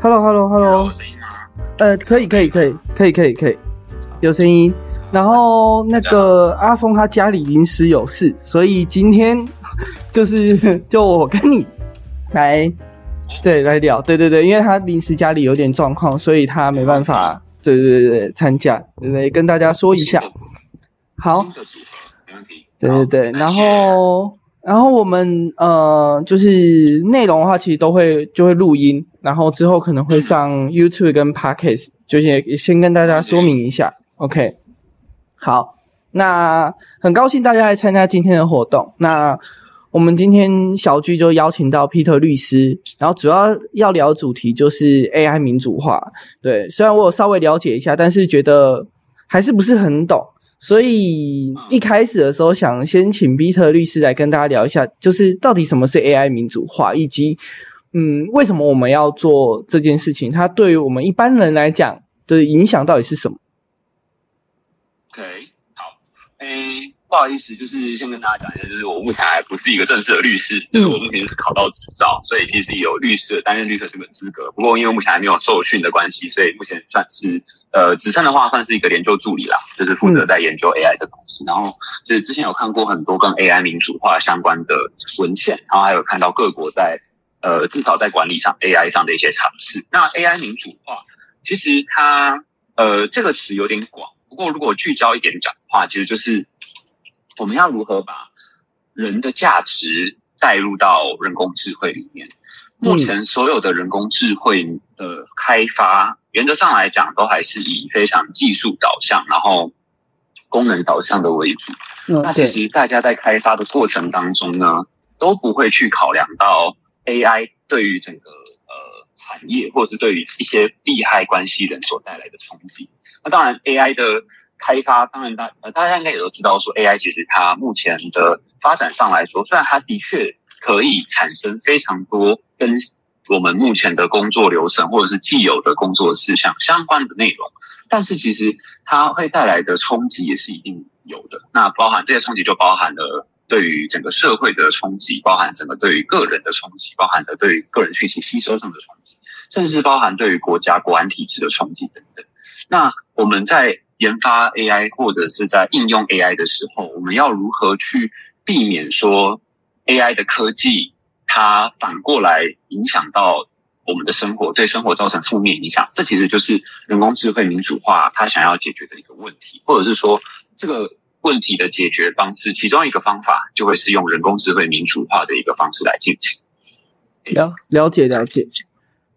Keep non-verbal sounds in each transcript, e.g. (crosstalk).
Hello，Hello，Hello？呃，可以，可以，可以，可以，可以，可以，有声音。然后那个阿峰他家里临时有事，所以今天 (laughs) 就是就我跟你来，对，来聊，对对对，因为他临时家里有点状况，所以他没办法，对对对对，参加，对对？跟大家说一下，好。对对对，然后然后我们呃，就是内容的话，其实都会就会录音，然后之后可能会上 YouTube 跟 Podcast，就先先跟大家说明一下，OK。好，那很高兴大家来参加今天的活动。那我们今天小聚就邀请到 Peter 律师，然后主要要聊主题就是 AI 民主化。对，虽然我有稍微了解一下，但是觉得还是不是很懂。所以一开始的时候，想先请 Peter 律师来跟大家聊一下，就是到底什么是 AI 民主化，以及嗯，为什么我们要做这件事情？它对于我们一般人来讲的影响到底是什么？OK，好，诶，不好意思，就是先跟大家讲一下，就是我目前还不是一个正式的律师，就是我目前是考到执照，所以其实有律师的担任律师这个资格。不过因为目前还没有受训的关系，所以目前算是呃，职称的话算是一个研究助理啦，就是负责在研究 AI 的东西。然后就是之前有看过很多跟 AI 民主化相关的文献，然后还有看到各国在呃至少在管理上 AI 上的一些尝试。那 AI 民主化其实它呃这个词有点广。不过，如果聚焦一点讲的话，其实就是我们要如何把人的价值带入到人工智慧里面。目前所有的人工智慧的开发，原则上来讲，都还是以非常技术导向，然后功能导向的为主。嗯那其实大家在开发的过程当中呢，都不会去考量到 AI 对于整个呃产业，或者是对于一些利害关系人所带来的冲击。那当然，AI 的开发，当然大呃大家应该也都知道，说 AI 其实它目前的发展上来说，虽然它的确可以产生非常多跟我们目前的工作流程或者是既有的工作事项相关的内容，但是其实它会带来的冲击也是一定有的。那包含这些冲击，就包含了对于整个社会的冲击，包含整个对于个人的冲击，包含的对于个人讯息吸收上的冲击，甚至包含对于国家国安体制的冲击等等。那我们在研发 AI 或者是在应用 AI 的时候，我们要如何去避免说 AI 的科技它反过来影响到我们的生活，对生活造成负面影响？这其实就是人工智慧民主化它想要解决的一个问题，或者是说这个问题的解决方式，其中一个方法就会是用人工智慧民主化的一个方式来进行。了了解了解。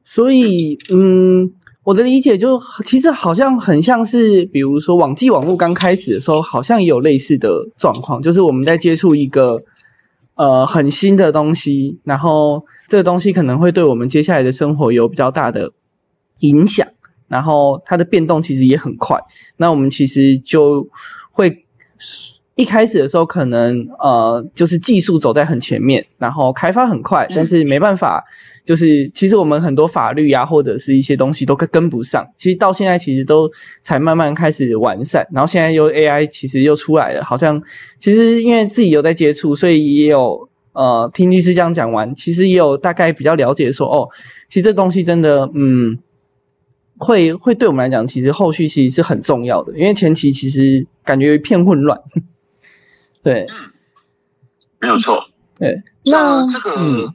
所以，嗯，我的理解就其实好像很像是，比如说网际网络刚开始的时候，好像也有类似的状况，就是我们在接触一个呃很新的东西，然后这个东西可能会对我们接下来的生活有比较大的影响，然后它的变动其实也很快，那我们其实就会。一开始的时候，可能呃，就是技术走在很前面，然后开发很快，但是没办法，就是其实我们很多法律啊，或者是一些东西都跟跟不上。其实到现在，其实都才慢慢开始完善。然后现在又 AI 其实又出来了，好像其实因为自己有在接触，所以也有呃听律师这样讲完，其实也有大概比较了解说，哦，其实这东西真的嗯，会会对我们来讲，其实后续其实是很重要的，因为前期其实感觉一片混乱。(laughs) 对，没有错。对，那这个，嗯，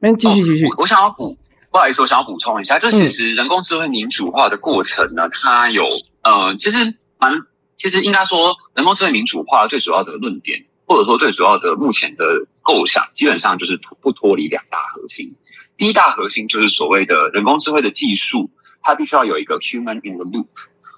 那继续继续哦，我我想要补，不好意思，我想要补充一下，就其实人工智慧民主化的过程呢，它有呃，其实蛮，其实应该说，人工智慧民主化最主要的论点，或者说最主要的目前的构想，基本上就是不脱离两大核心。第一大核心就是所谓的人工智慧的技术，它必须要有一个 human in the loop。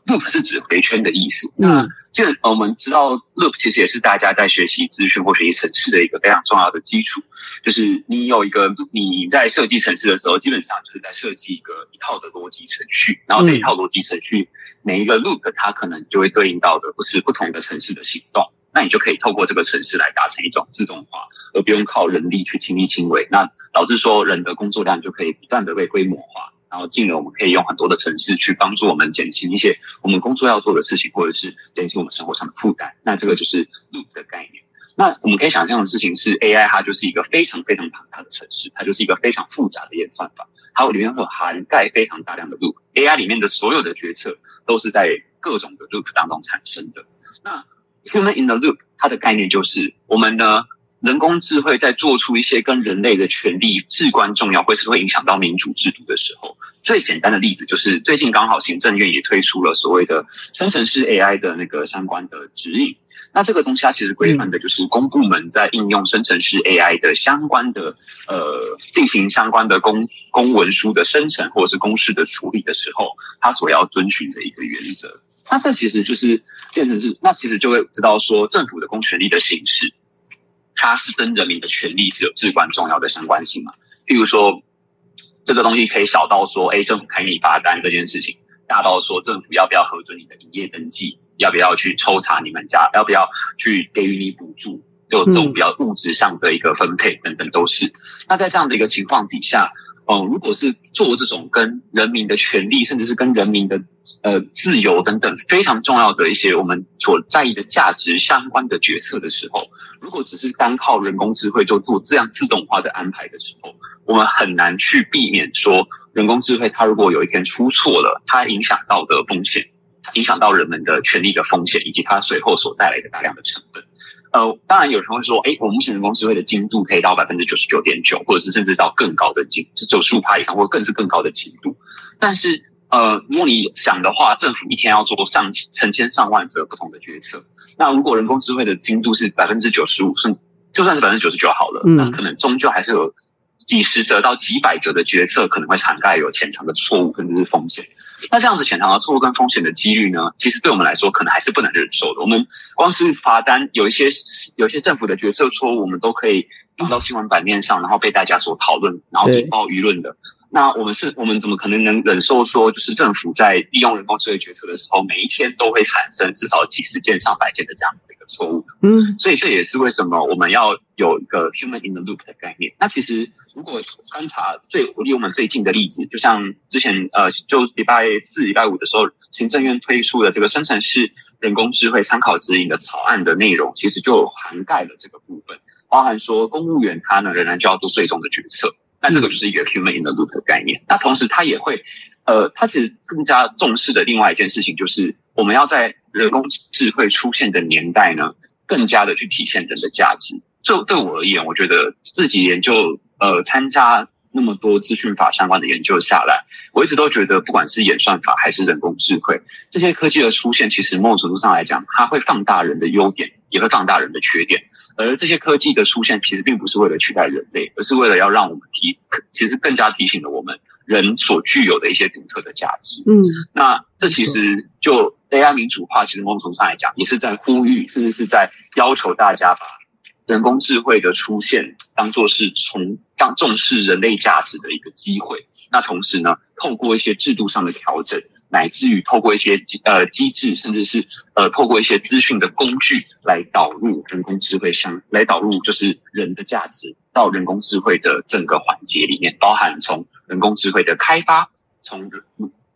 loop 是指回圈的意思。那这个我们知道，loop 其实也是大家在学习资讯或学习程式的一个非常重要的基础。就是你有一个你在设计程式的时候，基本上就是在设计一个一套的逻辑程序，然后这一套逻辑程序每一个 loop 它可能就会对应到的不是不同的城市的行动。那你就可以透过这个程式来达成一种自动化，而不用靠人力去亲力亲为。那导致说人的工作量就可以不断的被规模化。然后进而我们可以用很多的城市去帮助我们减轻一些我们工作要做的事情，或者是减轻我们生活上的负担。那这个就是 loop 的概念。那我们可以想象的事情是，AI 它就是一个非常非常庞大的城市，它就是一个非常复杂的演算法，它里面会涵盖非常大量的 loop。AI 里面的所有的决策都是在各种的 loop 当中产生的。那 human in the loop 它的概念就是我们呢。人工智慧在做出一些跟人类的权利至关重要，或是会影响到民主制度的时候，最简单的例子就是最近刚好行政院也推出了所谓的生成式 AI 的那个相关的指引。那这个东西它其实规范的就是公部门在应用生成式 AI 的相关的呃进行相关的公公文书的生成或者是公示的处理的时候，它所要遵循的一个原则。那这其实就是变成是，那其实就会知道说政府的公权力的形式。它是跟人民的权利是有至关重要的相关性嘛？譬如说，这个东西可以小到说，哎，政府开你罚单这件事情；大到说，政府要不要核准你的营业登记，要不要去抽查你们家，要不要去给予你补助，就这种比较物质上的一个分配等等，都是。那在这样的一个情况底下。嗯，如果是做这种跟人民的权利，甚至是跟人民的呃自由等等非常重要的一些我们所在意的价值相关的决策的时候，如果只是单靠人工智慧就做这样自动化的安排的时候，我们很难去避免说人工智慧它如果有一天出错了，它影响到的风险，影响到人们的权利的风险，以及它随后所带来的大量的成本。呃，当然有人会说，哎，我们目前人工智慧的精度可以到百分之九十九点九，或者是甚至到更高的精，就九十五趴以上，或者更是更高的精度。但是，呃，如果你想的话，政府一天要做上成千上万则不同的决策，那如果人工智慧的精度是百分之九十五，甚就算是百分之九十九好了，那可能终究还是有几十则到几百则的决策可能会涵盖有潜藏的错误，甚至是风险。那这样子潜藏的错误跟风险的几率呢？其实对我们来说，可能还是不能忍受的。我们光是罚单，有一些有一些政府的决策错误，我们都可以放到新闻版面上，然后被大家所讨论，然后引爆舆论的。那我们是，我们怎么可能能忍受说，就是政府在利用人工智能决策的时候，每一天都会产生至少几十件、上百件的这样子错误？嗯，所以这也是为什么我们要有一个 human in the loop 的概念。那其实如果观察最离我们最近的例子，就像之前呃，就礼拜四、礼拜五的时候，行政院推出的这个生成式人工智慧参考指引的草案的内容，其实就涵盖了这个部分，包含说公务员他呢仍然就要做最终的决策。那这个就是一个 human in the loop 的概念。那同时，它也会，呃，它其实更加重视的另外一件事情，就是我们要在人工智慧出现的年代呢，更加的去体现人的价值。就对我而言，我觉得自己研究，呃，参加那么多资讯法相关的研究下来，我一直都觉得，不管是演算法还是人工智慧，这些科技的出现，其实某种程度上来讲，它会放大人的优点。也会放大人的缺点，而这些科技的出现其实并不是为了取代人类，而是为了要让我们提，其实更加提醒了我们人所具有的一些独特的价值。嗯，那这其实就 AI 民主化，其实某种程度上来讲，也是在呼吁，甚至是在要求大家把人工智慧的出现当做是从当重视人类价值的一个机会。那同时呢，透过一些制度上的调整。乃至于透过一些呃机制，甚至是呃透过一些资讯的工具来导入人工智慧相来导入就是人的价值到人工智慧的整个环节里面，包含从人工智慧的开发，从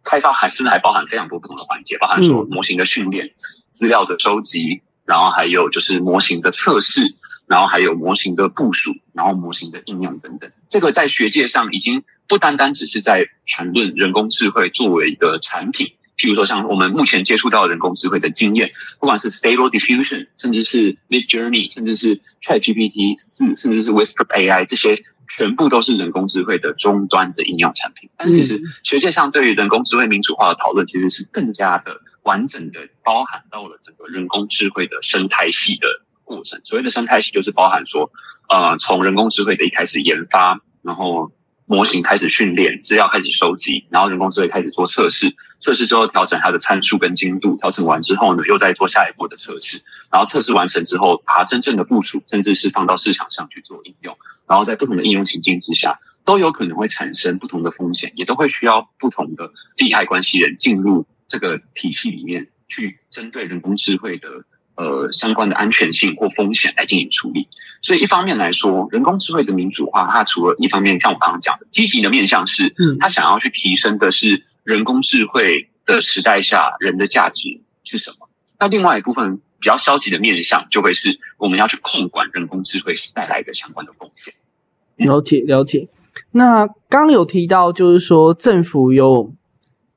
开发还甚至还包含非常多不同的环节，包含说模型的训练、资料的收集，然后还有就是模型的测试，然后还有模型的部署，然后模型的应用等等。这个在学界上已经。不单单只是在谈论人工智慧作为一个产品，譬如说像我们目前接触到人工智慧的经验，不管是 Stable Diffusion，甚至是 Mid Journey，甚至是 Chat GPT 四，甚至是 Whisper AI，这些全部都是人工智慧的终端的应用产品。但其实学界上对于人工智慧民主化的讨论，其实是更加的完整的，包含到了整个人工智慧的生态系的过程。所谓的生态系，就是包含说，呃，从人工智慧的一开始研发，然后模型开始训练，资料开始收集，然后人工智能开始做测试，测试之后调整它的参数跟精度，调整完之后呢，又再做下一步的测试，然后测试完成之后，把它真正的部署，甚至是放到市场上去做应用，然后在不同的应用情境之下，都有可能会产生不同的风险，也都会需要不同的利害关系人进入这个体系里面去针对人工智慧的。呃，相关的安全性或风险来进行处理。所以一方面来说，人工智慧的民主化，它除了一方面像我刚刚讲的积极的面向是，嗯，它想要去提升的是人工智慧的时代下人的价值是什么？那另外一部分比较消极的面向，就会是我们要去控管人工智慧带来的相关的风险。了解了解。那刚有提到，就是说政府有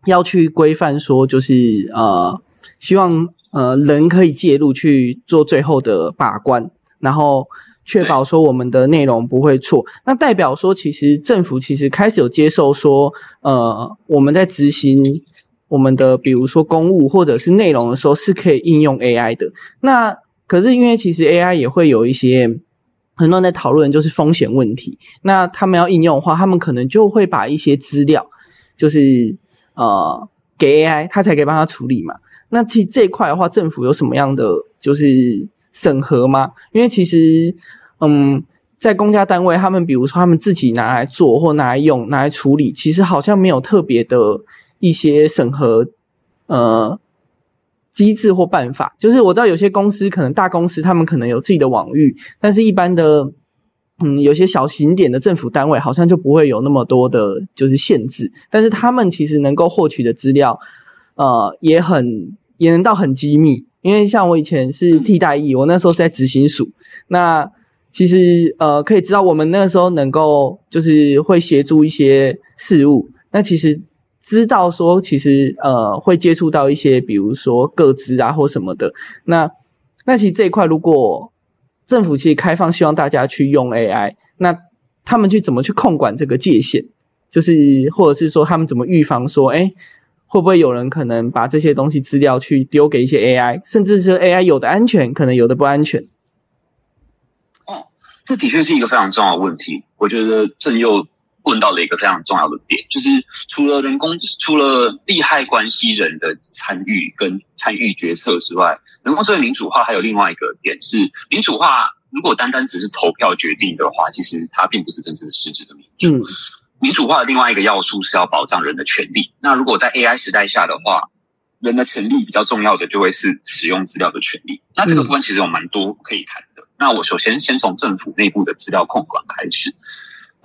要去规范，说就是呃，希望呃人可以介入去做最后的把关，然后确保说我们的内容不会错。那代表说，其实政府其实开始有接受说，呃，我们在执行我们的比如说公务或者是内容的时候，是可以应用 AI 的。那可是因为其实 AI 也会有一些。很多人在讨论就是风险问题。那他们要应用的话，他们可能就会把一些资料，就是呃给 AI，它才可以帮他处理嘛。那其实这一块的话，政府有什么样的就是审核吗？因为其实嗯，在公家单位，他们比如说他们自己拿来做或拿来用、拿来处理，其实好像没有特别的一些审核呃。机制或办法，就是我知道有些公司可能大公司，他们可能有自己的网域，但是一般的，嗯，有些小型点的政府单位好像就不会有那么多的，就是限制。但是他们其实能够获取的资料，呃，也很也能到很机密。因为像我以前是替代役，我那时候是在执行署，那其实呃可以知道我们那个时候能够就是会协助一些事务，那其实。知道说，其实呃会接触到一些，比如说各资啊或什么的。那那其实这一块，如果政府其实开放，希望大家去用 AI，那他们去怎么去控管这个界限？就是或者是说，他们怎么预防说，哎，会不会有人可能把这些东西资料去丢给一些 AI，甚至是 AI 有的安全，可能有的不安全？哦，这的确是一个非常重要的问题。我觉得正又。问到了一个非常重要的点，就是除了人工、除了利害关系人的参与跟参与决策之外，人工智能民主化还有另外一个点是，民主化如果单单只是投票决定的话，其实它并不是真正的实质的民主。民主化的另外一个要素是要保障人的权利。那如果在 AI 时代下的话，人的权利比较重要的就会是使用资料的权利。那这个部分其实有蛮多可以谈的。那我首先先从政府内部的资料控管开始。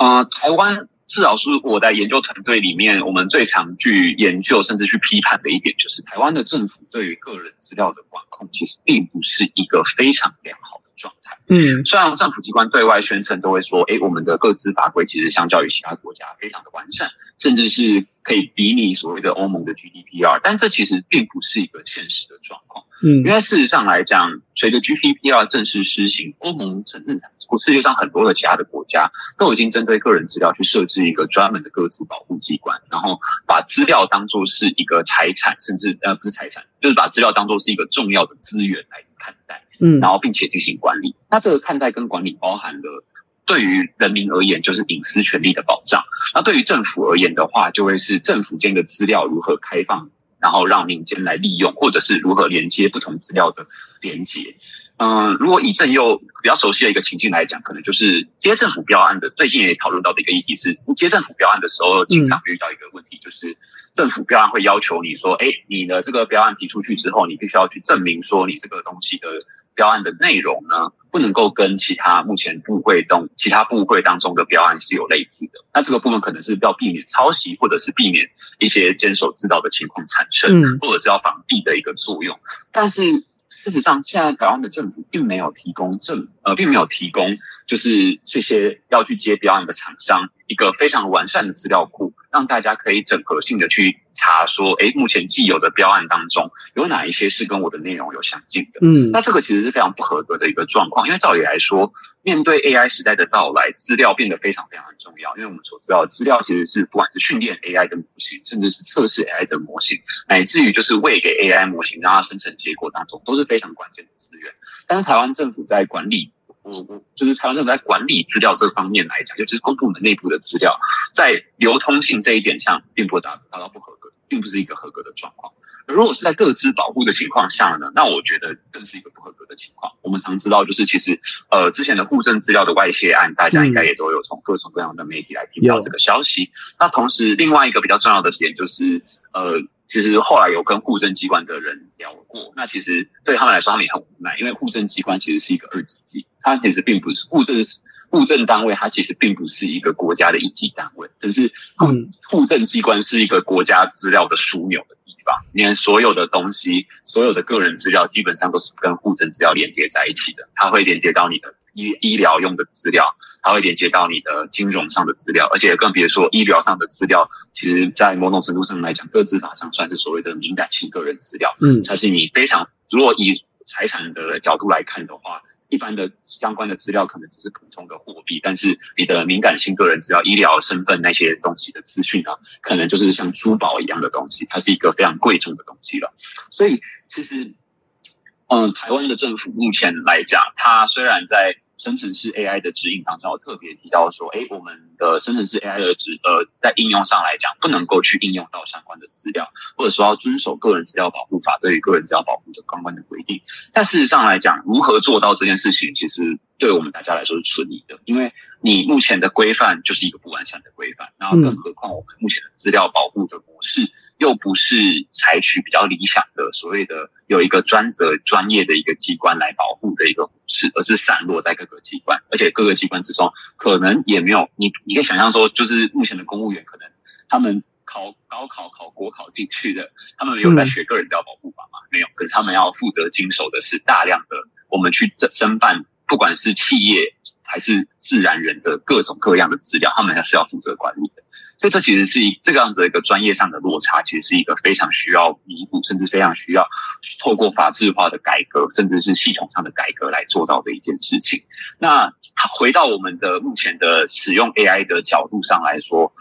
呃，台湾。至少是我在研究团队里面，我们最常去研究甚至去批判的一点，就是台湾的政府对于个人资料的管控，其实并不是一个非常良好的状态。嗯，虽然政府机关对外宣称都会说，哎，我们的各自法规其实相较于其他国家非常的完善，甚至是可以比拟所谓的欧盟的 GDPR，但这其实并不是一个现实的状况。嗯，因为事实上来讲，随着 GDPR 正式施行，欧盟承认，世界上很多的其他的国家都已经针对个人资料去设置一个专门的个资保护机关，然后把资料当做是一个财产，甚至呃不是财产，就是把资料当做是一个重要的资源来看待，嗯，然后并且进行管理。那这个看待跟管理包含了对于人民而言就是隐私权利的保障，那对于政府而言的话，就会是政府间的资料如何开放。然后让民间来利用，或者是如何连接不同资料的连接。嗯，如果以正又比较熟悉的一个情境来讲，可能就是接政府标案的。最近也讨论到的一个议题是，接政府标案的时候，经常遇到一个问题，就是政府标案会要求你说：“哎，你的这个标案提出去之后，你必须要去证明说你这个东西的。”标案的内容呢，不能够跟其他目前部会中其他部会当中的标案是有类似的。那这个部分可能是要避免抄袭，或者是避免一些监守自盗的情况产生，或者是要防弊的一个作用。但是事实上，现在台湾的政府并没有提供证，呃，并没有提供就是这些要去接标案的厂商一个非常完善的资料库，让大家可以整合性的去。查说，哎，目前既有的标案当中，有哪一些是跟我的内容有相近的？嗯，那这个其实是非常不合格的一个状况，因为照理来说，面对 AI 时代的到来，资料变得非常非常的重要。因为我们所知道，资料其实是不管是训练 AI 的模型，甚至是测试 AI 的模型，乃至于就是喂给 AI 模型让它生成结果当中，都是非常关键的资源。但是台湾政府在管理，我我就是台湾政府在管理资料这方面来讲，尤其是公部门内部的资料，在流通性这一点上，并不达达到不合。并不是一个合格的状况。如果是在各自保护的情况下呢？那我觉得更是一个不合格的情况。我们常知道，就是其实呃，之前的户政资料的外泄案，大家应该也都有从各种各样的媒体来听到这个消息。那同时，另外一个比较重要的点就是，呃，其实后来有跟户政机关的人聊过。那其实对他们来说，他们也很无奈，因为户政机关其实是一个二级机，它其实并不是户政户政单位，它其实并不是一个国家的一级单位，但是户户政机关是一个国家资料的枢纽的地方，你看所有的东西、所有的个人资料，基本上都是跟户政资料连接在一起的。它会连接到你的医医疗用的资料，它会连接到你的金融上的资料，而且更别说医疗上的资料，其实在某种程度上来讲，各自法上算是所谓的敏感性个人资料，嗯，才是你非常如果以财产的角度来看的话。一般的相关的资料可能只是普通的货币，但是你的敏感性个人资料、医疗身份那些东西的资讯啊，可能就是像珠宝一样的东西，它是一个非常贵重的东西了。所以其实，嗯，台湾的政府目前来讲，它虽然在生成式 AI 的指引当中我特别提到说，哎，我们的生成式 AI 的指呃，在应用上来讲，不能够去应用到相关的资料，或者说要遵守个人资料保护法对于个人资料保护的相关的规定。但事实上来讲，如何做到这件事情，其实对我们大家来说是存疑的，因为你目前的规范就是一个不完善的规范，然后更何况我们目前的资料保护的模式。又不是采取比较理想的所谓的有一个专责专业的一个机关来保护的一个模式，而是散落在各个机关，而且各个机关之中可能也没有你，你可以想象说，就是目前的公务员可能他们考高考考国考进去的，他们有在学个人资料保护法吗？没有，可是他们要负责经手的是大量的我们去申办，不管是企业还是自然人的各种各样的资料，他们还是要负责管理的。所以这其实是一这个样的一个专业上的落差，其实是一个非常需要弥补，甚至非常需要透过法制化的改革，甚至是系统上的改革来做到的一件事情。那回到我们的目前的使用 AI 的角度上来说，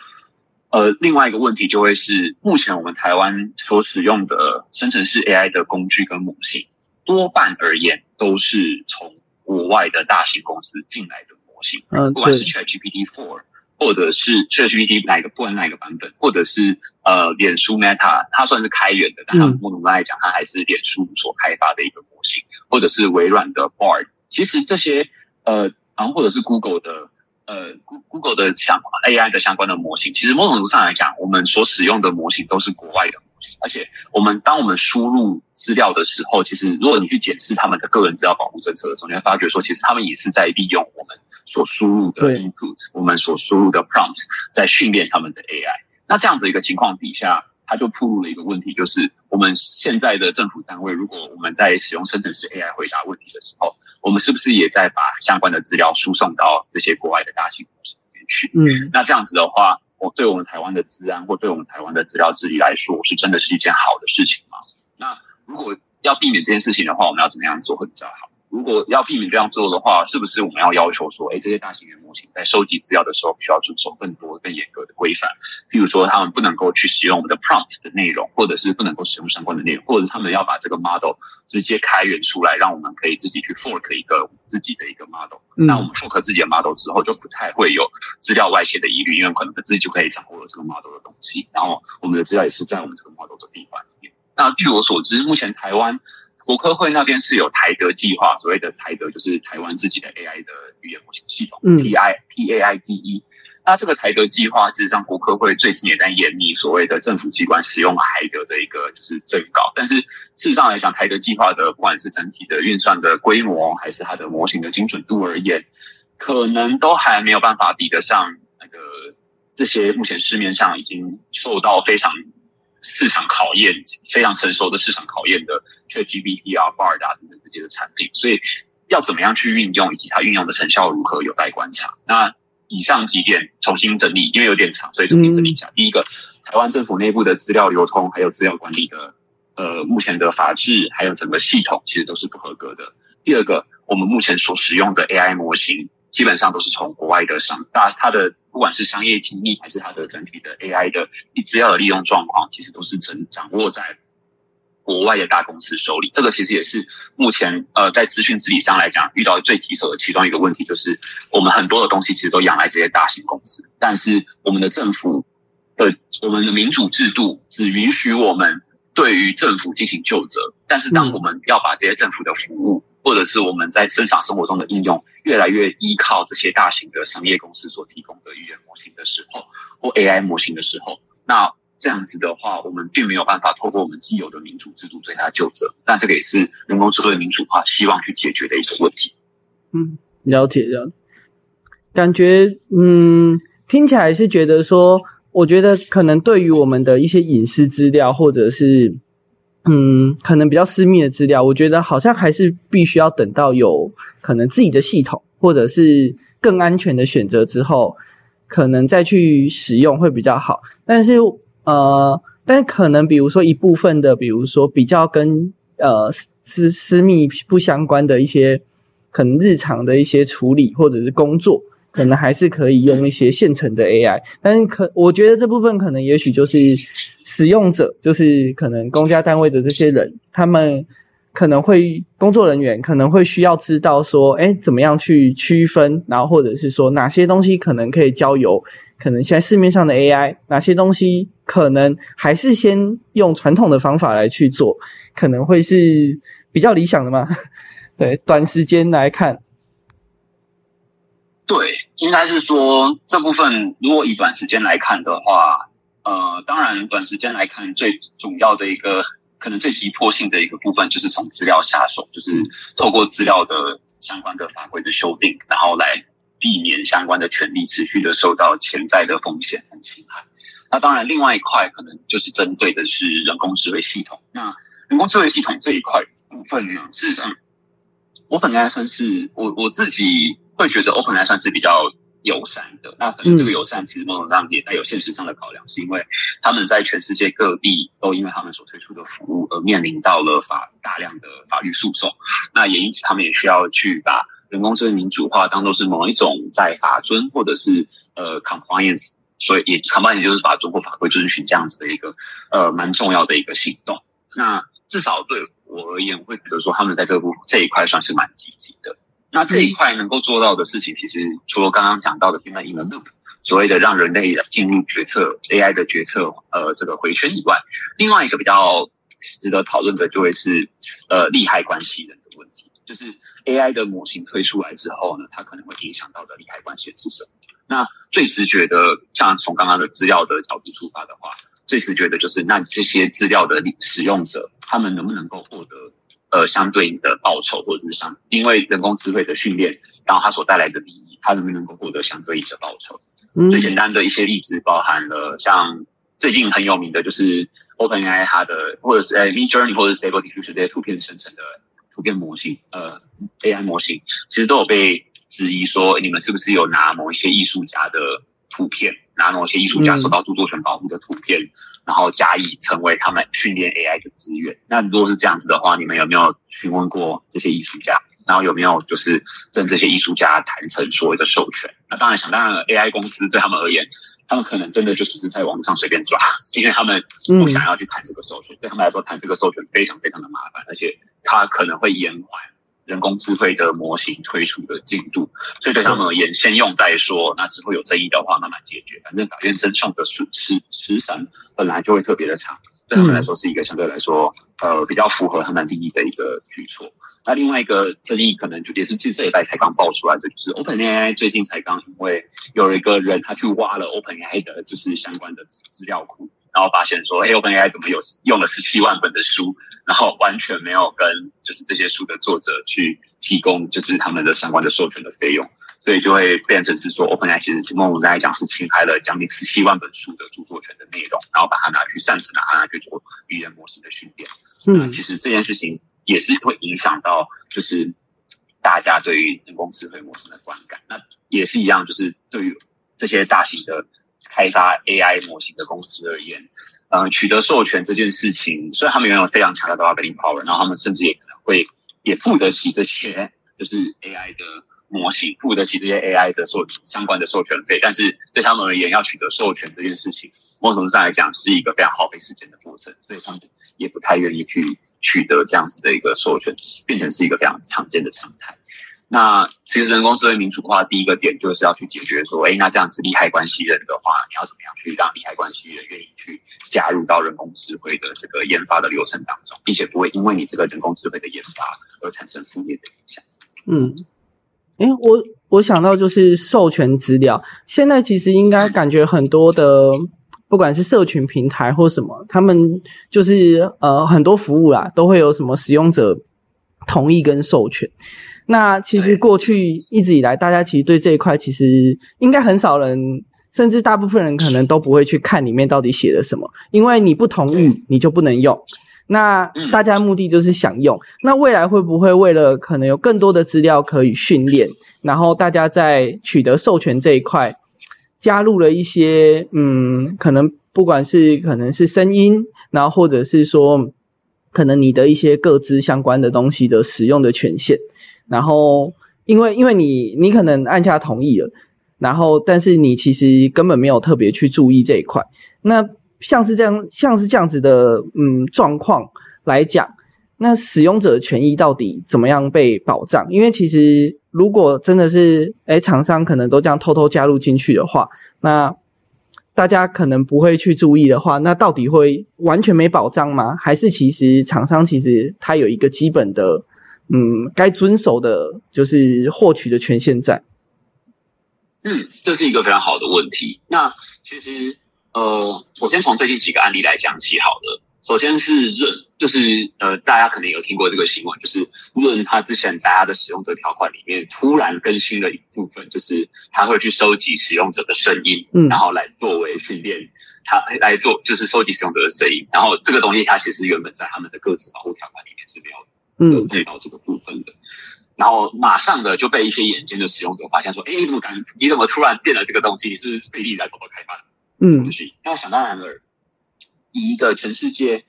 呃，另外一个问题就会是，目前我们台湾所使用的生成式 AI 的工具跟模型，多半而言都是从国外的大型公司进来的模型，嗯，不管是 ChatGPT Four。或者是 ChatGPT 哪一个不管哪一个版本，或者是呃，脸书 Meta，它算是开源的，但它某种来讲，它还是脸书所开发的一个模型，或者是微软的 Bard。其实这些呃，然后或者是 Google 的呃，Google 的相 AI 的相关的模型，其实某种程度上来讲，我们所使用的模型都是国外的而且我们当我们输入资料的时候，其实如果你去检视他们的个人资料保护政策的时候，你会发觉说，其实他们也是在利用我们。所输入的 input，我们所输入的 prompt，在训练他们的 AI。那这样的一个情况底下，它就暴露了一个问题，就是我们现在的政府单位，如果我们在使用生成式 AI 回答问题的时候，我们是不是也在把相关的资料输送到这些国外的大型公司里面去？嗯，那这样子的话，我对我们台湾的治安或对我们台湾的资料治理来说，是真的是一件好的事情吗？那如果要避免这件事情的话，我们要怎么样做会比较好？如果要避免这样做的话，是不是我们要要求说，哎，这些大型语言模型在收集资料的时候，需要遵守更多、更严格的规范？譬如说，他们不能够去使用我们的 prompt 的内容，或者是不能够使用相关的内容，或者是他们要把这个 model 直接开源出来，让我们可以自己去 fork 一个自己的一个 model。那我们 fork 自己的 model 之后，就不太会有资料外泄的疑虑，因为可能自己就可以掌握了这个 model 的东西，然后我们的资料也是在我们这个 model 的闭环里面。那据我所知，目前台湾。国科会那边是有台德计划，所谓的台德就是台湾自己的 AI 的语言模型系统，T I T A I D E。那这个台德计划，事实上国科会最近也在研拟所谓的政府机关使用台德的一个就是政稿。但是事实上来讲，台德计划的不管是整体的运算的规模，还是它的模型的精准度而言，可能都还没有办法比得上那个这些目前市面上已经受到非常。市场考验非常成熟的市场考验的 ChatGPT 啊、Bard 啊等等这些的产品，所以要怎么样去运用，以及它运用的成效如何，有待观察。那以上几点重新整理，因为有点长，所以重新整理一下。第一个，台湾政府内部的资料流通还有资料管理的呃目前的法制还有整个系统，其实都是不合格的。第二个，我们目前所使用的 AI 模型。基本上都是从国外的商，大它的不管是商业机密还是它的整体的 AI 的资料的利用状况，其实都是掌掌握在国外的大公司手里。这个其实也是目前呃在资讯治理上来讲遇到最棘手的其中一个问题，就是我们很多的东西其实都仰赖这些大型公司，但是我们的政府的我们的民主制度只允许我们对于政府进行就责，但是当我们要把这些政府的服务或者是我们在日常生活中的应用，越来越依靠这些大型的商业公司所提供的语言模型的时候，或 AI 模型的时候，那这样子的话，我们并没有办法透过我们既有的民主制度对它就责。那这个也是人工智慧民主化希望去解决的一个问题。嗯，了解了，感觉嗯，听起来是觉得说，我觉得可能对于我们的一些隐私资料，或者是嗯，可能比较私密的资料，我觉得好像还是必须要等到有可能自己的系统，或者是更安全的选择之后，可能再去使用会比较好。但是呃，但可能比如说一部分的，比如说比较跟呃私私密不相关的一些，可能日常的一些处理或者是工作。可能还是可以用一些现成的 AI，但是可我觉得这部分可能也许就是使用者，就是可能公家单位的这些人，他们可能会工作人员可能会需要知道说，哎，怎么样去区分，然后或者是说哪些东西可能可以交由可能现在市面上的 AI，哪些东西可能还是先用传统的方法来去做，可能会是比较理想的嘛？(laughs) 对，短时间来看。对，应该是说这部分，如果以短时间来看的话，呃，当然短时间来看，最主要的一个可能最急迫性的一个部分，就是从资料下手，就是透过资料的相关的法规的修订，然后来避免相关的权利持续的受到潜在的风险和侵害。那当然，另外一块可能就是针对的是人工智慧系统。那人工智慧系统这一块部分呢，事实上，我本来算是我我自己。会觉得 Open 来算是比较友善的，那可能这个友善其实某种上也带有现实上的考量，是因为他们在全世界各地都因为他们所推出的服务而面临到了法大量的法律诉讼，那也因此他们也需要去把人工智能民主化当做是某一种在法尊或者是呃 compliance，所以也 compliance 就是把中国法规遵循这样子的一个呃蛮重要的一个行动。那至少对我而言，我会觉得说他们在这个部这一块算是蛮积极的。那这一块能够做到的事情，其实除了刚刚讲到的 human in the loop，所谓的让人类进入决策 AI 的决策，呃，这个回圈以外，另外一个比较值得讨论的，就会是呃利害关系人的问题。就是 AI 的模型推出来之后呢，它可能会影响到的利害关系是什么？那最直觉的，像从刚刚的资料的角度出发的话，最直觉的就是，那这些资料的使用者，他们能不能够获得？呃，相对应的报酬，或者是相因为人工智慧的训练，然后它所带来的利益，它能不能够获得相对应的报酬？最简单的一些例子包含了像最近很有名的就是 OpenAI 它的，或者是 Mid Journey 或者 Stable Diffusion 这些图片生成的图片模型，呃，AI 模型其实都有被质疑说，你们是不是有拿某一些艺术家的图片，拿某些艺术家受到著作权保护的图片？然后加以成为他们训练 AI 的资源。那如果是这样子的话，你们有没有询问过这些艺术家？然后有没有就是跟这些艺术家谈成所谓的授权？那当然想当然，AI 公司对他们而言，他们可能真的就只是在网络上随便抓，因为他们不想要去谈这个授权。对他们来说，谈这个授权非常非常的麻烦，而且它可能会延缓。人工智慧的模型推出的进度，所以对他们而言，先用再说。那之后有争议的话，慢慢解决。反正法院争讼的时时时长本来就会特别的长，对他们来说是一个相对来说呃比较符合他们利益的一个举措。那另外一个争议可能就也是近这一代才刚爆出来的，就是 OpenAI 最近才刚因为有一个人他去挖了 OpenAI 的就是相关的资料库，然后发现说，哎，OpenAI 怎么有用了十七万本的书，然后完全没有跟就是这些书的作者去提供就是他们的相关的授权的费用，所以就会变成是说 OpenAI 其实某种来讲是侵害了将近十七万本书的著作权的内容，然后把它拿去擅自拿它拿去做语言模型的训练。嗯，其实这件事情。也是会影响到，就是大家对于人工智慧模型的观感。那也是一样，就是对于这些大型的开发 AI 模型的公司而言，嗯，取得授权这件事情，虽然他们拥有非常强大的 bargaining power，然后他们甚至也可能会也付得起这些就是 AI 的模型，付得起这些 AI 的授相关的授权费，但是对他们而言，要取得授权这件事情，某种程度上来讲是一个非常耗费时间的过程，所以他们也不太愿意去。取得这样子的一个授权，变成是一个非常常见的常态。那其实人工智能民主化第一个点就是要去解决说，哎，那这样子利害关系人的话，你要怎么样去让利害关系人愿意去加入到人工智慧的这个研发的流程当中，并且不会因为你这个人工智慧的研发而产生负面的影响。嗯，哎，我我想到就是授权资料，现在其实应该感觉很多的。不管是社群平台或什么，他们就是呃很多服务啦，都会有什么使用者同意跟授权。那其实过去一直以来，大家其实对这一块其实应该很少人甚至大部分人可能都不会去看里面到底写了什么，因为你不同意，你就不能用。那大家目的就是想用。那未来会不会为了可能有更多的资料可以训练，然后大家在取得授权这一块加入了一些嗯，可能不管是可能是声音，然后或者是说可能你的一些各自相关的东西的使用的权限，然后因为因为你你可能按下同意了。然后，但是你其实根本没有特别去注意这一块。那像是这样，像是这样子的，嗯，状况来讲，那使用者权益到底怎么样被保障？因为其实如果真的是，哎，厂商可能都这样偷偷加入进去的话，那大家可能不会去注意的话，那到底会完全没保障吗？还是其实厂商其实它有一个基本的，嗯，该遵守的，就是获取的权限在？嗯，这是一个非常好的问题。那其实，呃，我先从最近几个案例来讲起好了。首先是润，就是呃，大家可能有听过这个新闻，就是润他之前在他的使用者条款里面突然更新了一部分，就是他会去收集使用者的声音，嗯，然后来作为训练，他来做就是收集使用者的声音。然后这个东西，它其实原本在他们的各自保护条款里面是没有嗯对到这个部分的。然后马上的就被一些眼尖的使用者发现说：“哎，你怎么敢？你怎么突然变了这个东西？你是不是被利来偷偷开发的东西？”那想当然了，以以一个全世界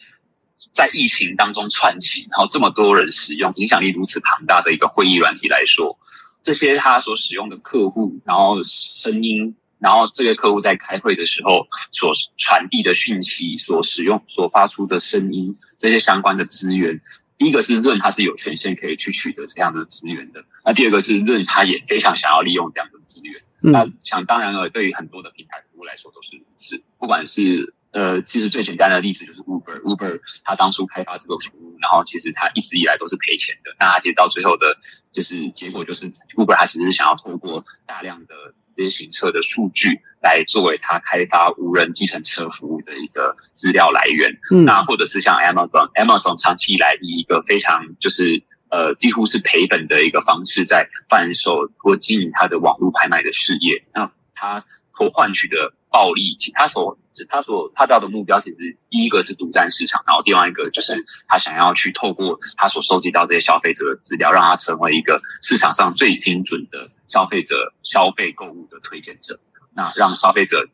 在疫情当中串起，然后这么多人使用，影响力如此庞大的一个会议软体来说，这些他所使用的客户，然后声音，然后这个客户在开会的时候所传递的讯息，所使用所发出的声音，这些相关的资源。第一个是润，它是有权限可以去取得这样的资源的。那第二个是润，它也非常想要利用这样的资源。那想当然了，对于很多的平台服务来说都是如此。不管是呃，其实最简单的例子就是 Uber，Uber 它当初开发这个服务，然后其实它一直以来都是赔钱的。那其实到最后的，就是结果就是 Uber 它其实是想要通过大量的这些行车的数据。来作为它开发无人计程车服务的一个资料来源，那或者是像 Amazon，Amazon 长期以来以一个非常就是呃几乎是赔本的一个方式在贩售或经营它的网络拍卖的事业，那它所换取的暴力，其他所他所他到的目标，其实第一个是独占市场，然后另外一个就是他想要去透过他所收集到这些消费者的资料，让他成为一个市场上最精准的消费者消费购物的推荐者。那让消费者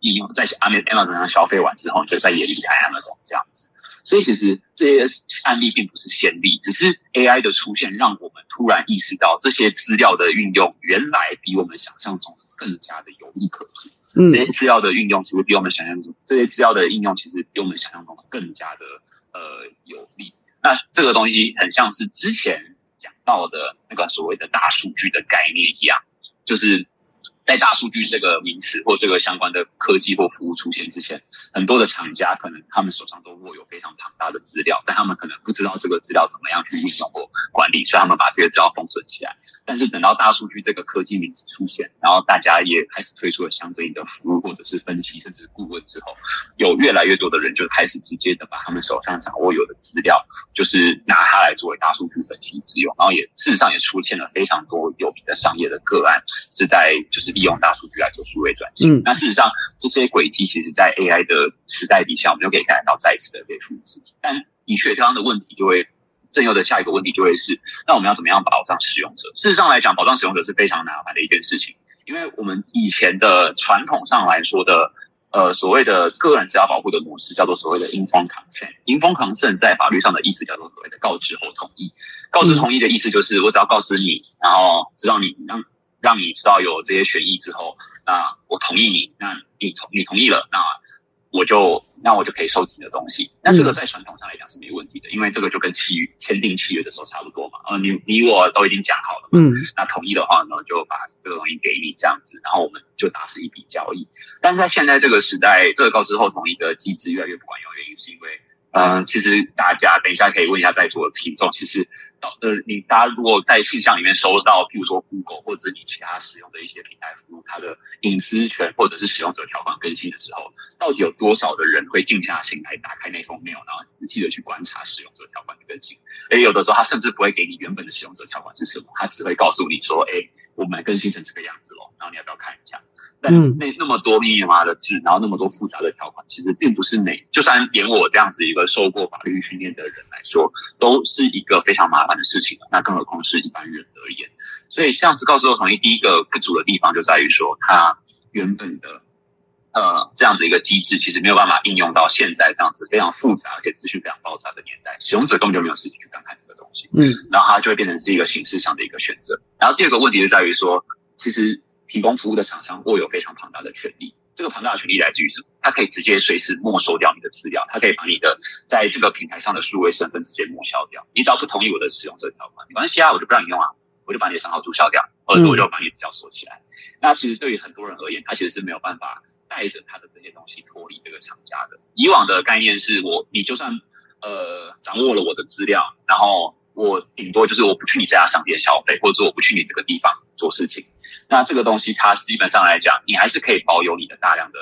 应用在 Amazon 上消费完之后，就再也离开 Amazon 这样子。所以其实这些案例并不是先例，只是 AI 的出现让我们突然意识到，这些资料的运用原来比我们想象中更加的有利可图。这些资料的运用其实比我们想象中，这些资料的应用其实比我们想象中更加的呃有利。那这个东西很像是之前讲到的那个所谓的大数据的概念一样，就是。在大数据这个名词或这个相关的科技或服务出现之前，很多的厂家可能他们手上都握有非常庞大的资料，但他们可能不知道这个资料怎么样去运用或管理，所以他们把这些资料封存起来。但是等到大数据这个科技名词出现，然后大家也开始推出了相对应的服务或者是分析甚至顾问之后，有越来越多的人就开始直接的把他们手上掌握有的资料，就是拿它来作为大数据分析之用。然后也事实上也出现了非常多有名的商业的个案，是在就是利用大数据来做数位转型。那事实上这些轨迹其实，在 AI 的时代底下，我们就可以看到再次的被复制。但的确，刚刚的问题就会。正佑的下一个问题就会是，那我们要怎么样保障使用者？事实上来讲，保障使用者是非常麻烦的一件事情，因为我们以前的传统上来说的，呃，所谓的个人资料保护的模式叫做所谓的 informed consent。informed consent 在法律上的意思叫做所谓的告知后同意。告知同意的意思就是，我只要告知你，然后知道你让让你知道有这些权益之后，那我同意你，那你同你同意了，那我就。那我就可以收集你的东西。那这个在传统上来讲是没问题的，因为这个就跟契约签订契约的时候差不多嘛。呃，你你我都已经讲好了，嗯，那同意的话呢，就把这个东西给你这样子，然后我们就达成一笔交易。但是在现在这个时代，这个告知后同意的机制越来越不管用，原因是因为，嗯，其实大家等一下可以问一下在座的听众，其实。呃，你大家如果在信箱里面收到，譬如说 Google 或者你其他使用的一些平台服务，它的隐私权或者是使用者条款更新的时候，到底有多少的人会静下心来打开那封 mail，然后仔细的去观察使用者条款的更新？而有的时候，他甚至不会给你原本的使用者条款是什么，他只会告诉你说：“哎，我们更新成这个样子咯，然后你要不要看一下？但嗯那那么多密密麻麻的字，然后那么多复杂的条款，其实并不是每，就算连我这样子一个受过法律训练的人来说，都是一个非常麻烦的事情。那更何况是一般人而言。所以这样子告诉我同意，第一个不足的地方就在于说，它原本的呃这样子一个机制，其实没有办法应用到现在这样子非常复杂而且资讯非常爆炸的年代，使用者根本就没有时间去看看西。嗯然后它就会变成是一个形式上的一个选择。然后第二个问题就在于说，其实提供服务的厂商握有非常庞大的权利。这个庞大的权利来自于什么？它可以直接随时没收掉你的资料，它可以把你的在这个平台上的数位身份直接抹消掉。你只要不同意我的使用者条款，没关系啊，我就不让你用啊，我就把你的账号注销掉，或者我就把你的资料锁起来。那其实对于很多人而言，他其实是没有办法带着他的这些东西脱离这个厂家的。以往的概念是我，你就算呃掌握了我的资料，然后我顶多就是我不去你这家商店消费，或者说我不去你这个地方做事情。那这个东西它基本上来讲，你还是可以保有你的大量的，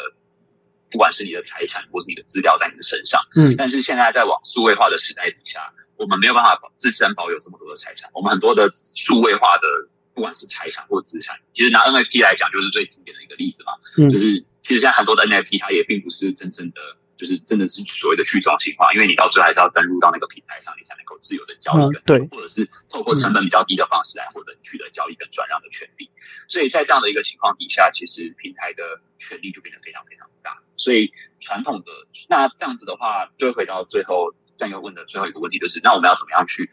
不管是你的财产或是你的资料在你的身上。嗯但是现在在往数位化的时代底下，我们没有办法保自身保有这么多的财产。我们很多的数位化的，不管是财产或资产，其实拿 NFT 来讲，就是最经典的一个例子嘛。嗯就是其实现在很多的 NFT 它也并不是真正的，就是真的是所谓的去中心化，因为你到最后还是要登录到那个平台上，你才能够自由的交易跟、嗯对或者是透过成本比较低的方式来获得你取得交易跟转让的权利。所以在这样的一个情况底下，其实平台的权利就变得非常非常大。所以传统的那这样子的话，就会回到最后战友问的最后一个问题，就是那我们要怎么样去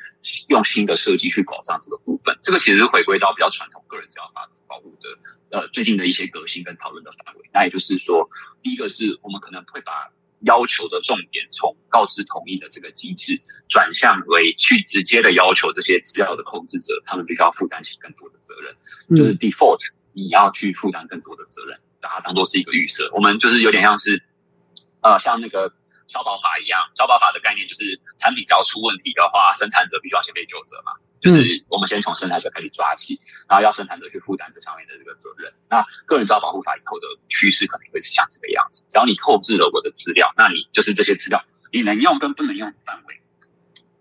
用新的设计去保障这个部分？这个其实是回归到比较传统个人资料法保护的呃最近的一些革新跟讨论的范围。那也就是说，第一个是我们可能会把要求的重点从告知同意的这个机制，转向为去直接的要求这些资料的控制者，他们必须要负担起更多的责任。就是嗯 default，你要去负担更多的责任，把它当做是一个预设。我们就是有点像是，呃，像那个消保法一样，消保法的概念就是产品只要出问题的话，生产者必须要先被救责嘛。就是我们先从生产者开始抓起，然后要生产者去负担这上面的这个责任。那个人资料保护法以后的趋势可能会是像这个样子，只要你控制了我的资料，那你就是这些资料你能用跟不能用的范围。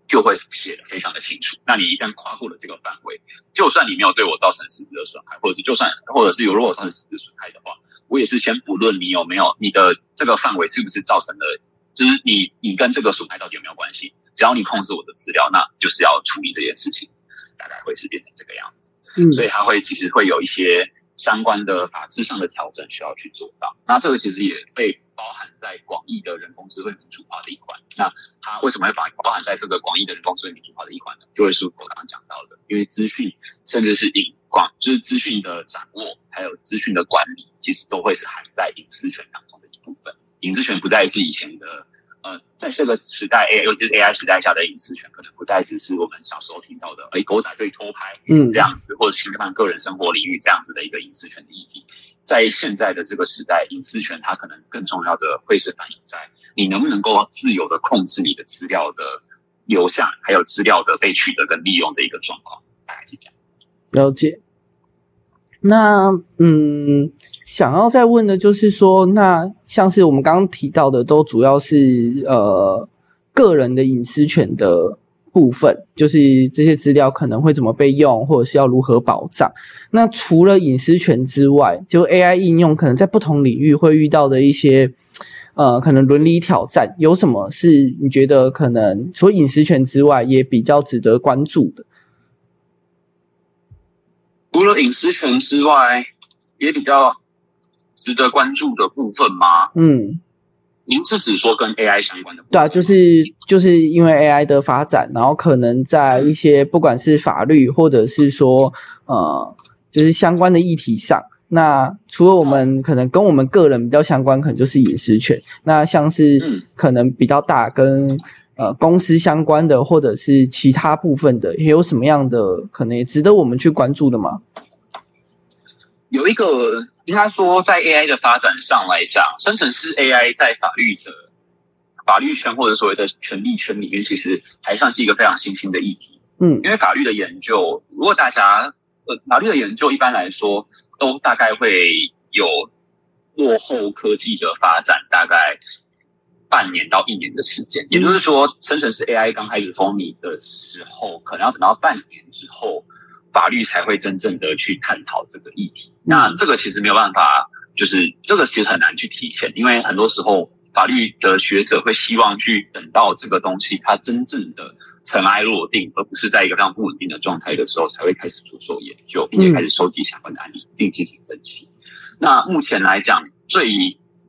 就会写的非常的清楚。那你一旦跨过了这个范围，就算你没有对我造成实质的损害，或者是就算或者是有如果造成实质损害的话，我也是先不论你有没有你的这个范围是不是造成了，就是你你跟这个损害到底有没有关系？只要你控制我的资料，那就是要处理这件事情，大概会是变成这个样子。嗯所以它会其实会有一些相关的法制上的调整需要去做到。那这个其实也被包含在广义的人工智慧民主化的一环。那它为什么会把包含在这个广义的人工智慧民主化的一环呢？就会是我刚刚讲到的，因为资讯甚至是隐广，就是资讯的掌握，还有资讯的管理，其实都会是含在隐私权当中的一部分。隐私权不再是以前的。呃，在这个时代，A 尤其是 AI 时代下的隐私权，可能不再只是我们小时候听到的，哎，狗仔队偷拍，嗯这样子，或者侵犯个人生活领域这样子的一个隐私权的议题，在现在的这个时代，隐私权它可能更重要的会是反映在你能不能够自由的控制你的资料的流向，还有资料的被取得跟利用的一个状况，大概是这样。了解。那嗯，想要再问的就是说，那像是我们刚刚提到的，都主要是呃个人的隐私权的部分，就是这些资料可能会怎么被用，或者是要如何保障。那除了隐私权之外，就 AI 应用可能在不同领域会遇到的一些呃可能伦理挑战，有什么是你觉得可能除了隐私权之外，也比较值得关注的？除了隐私权之外，也比较值得关注的部分吗？嗯。您是指说跟 AI 相关的部分？对啊，就是就是因为 AI 的发展，然后可能在一些不管是法律或者是说呃，就是相关的议题上，那除了我们可能跟我们个人比较相关，可能就是隐私权。那像是嗯可能比较大跟呃公司相关的，或者是其他部分的，也有什么样的可能也值得我们去关注的吗？有一个应该说，在 AI 的发展上来讲，生成式 AI 在法律的法律圈或者所谓的权利圈里面，其实还算是一个非常新兴的议题。嗯因为法律的研究，如果大家呃，法律的研究一般来说都大概会有落后科技的发展，大概半年到一年的时间。也就是说，生成式 AI 刚开始风靡的时候，可能要等到半年之后。法律才会真正的去探讨这个议题。那这个其实没有办法，就是这个其实很难去体现，因为很多时候法律的学者会希望去等到这个东西它真正的尘埃落定，而不是在一个非常不稳定的状态的时候才会开始着手研究，并且开始收集相关的案例并进行分析。那目前来讲，最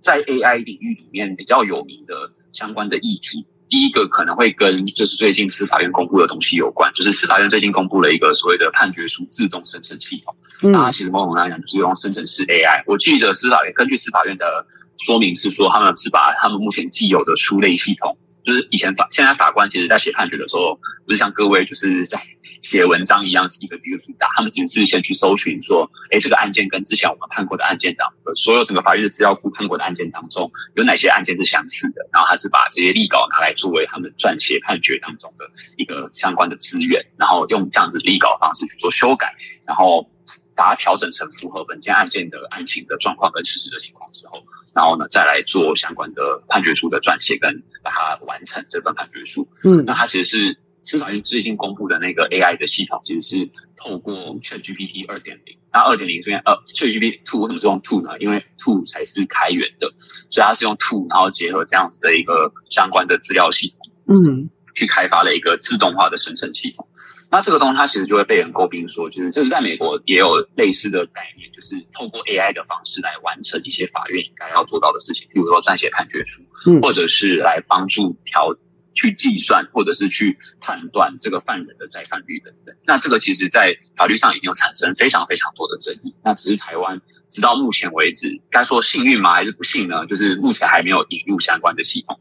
在 AI 领域里面比较有名的相关的议题。第一个可能会跟就是最近司法院公布的东西有关，就是司法院最近公布了一个所谓的判决书自动生成系统。那它其实某种来讲就是用生成式 AI。我记得司法院根据司法院的说明是说，他们是把他们目前既有的书类系统。就是以前法，现在法官其实在写判决的时候，不是像各位就是在写文章一样，是一个一个字打。他们只是先去搜寻说，哎，这个案件跟之前我们判过的案件当所有整个法律的资料库判过的案件当中，有哪些案件是相似的？然后他是把这些立稿拿来作为他们撰写判决当中的一个相关的资源，然后用这样子立稿方式去做修改，然后把它调整成符合本件案件的案情的状况跟事实的情况之后。然后呢，再来做相关的判决书的撰写，跟把它完成这份判决书。嗯，那它其实是司法院最近公布的那个 AI 的系统，其实是透过 ChatGPT 二点零。那二点零这边呃，ChatGPT Two 为什么是用 Two 呢？因为 Two 才是开源的，所以它是用 Two，然后结合这样子的一个相关的资料系统，嗯，去开发了一个自动化的生成系统。那这个东西它其实就会被人诟病说，就是这是在美国也有类似的概念，就是透过 AI 的方式来完成一些法院应该要做到的事情，比如说撰写判决书，或者是来帮助调去计算，或者是去判断这个犯人的再犯率等等。那这个其实，在法律上已经有产生非常非常多的争议。那只是台湾直到目前为止，该说幸运吗，还是不幸呢？就是目前还没有引入相关的系统。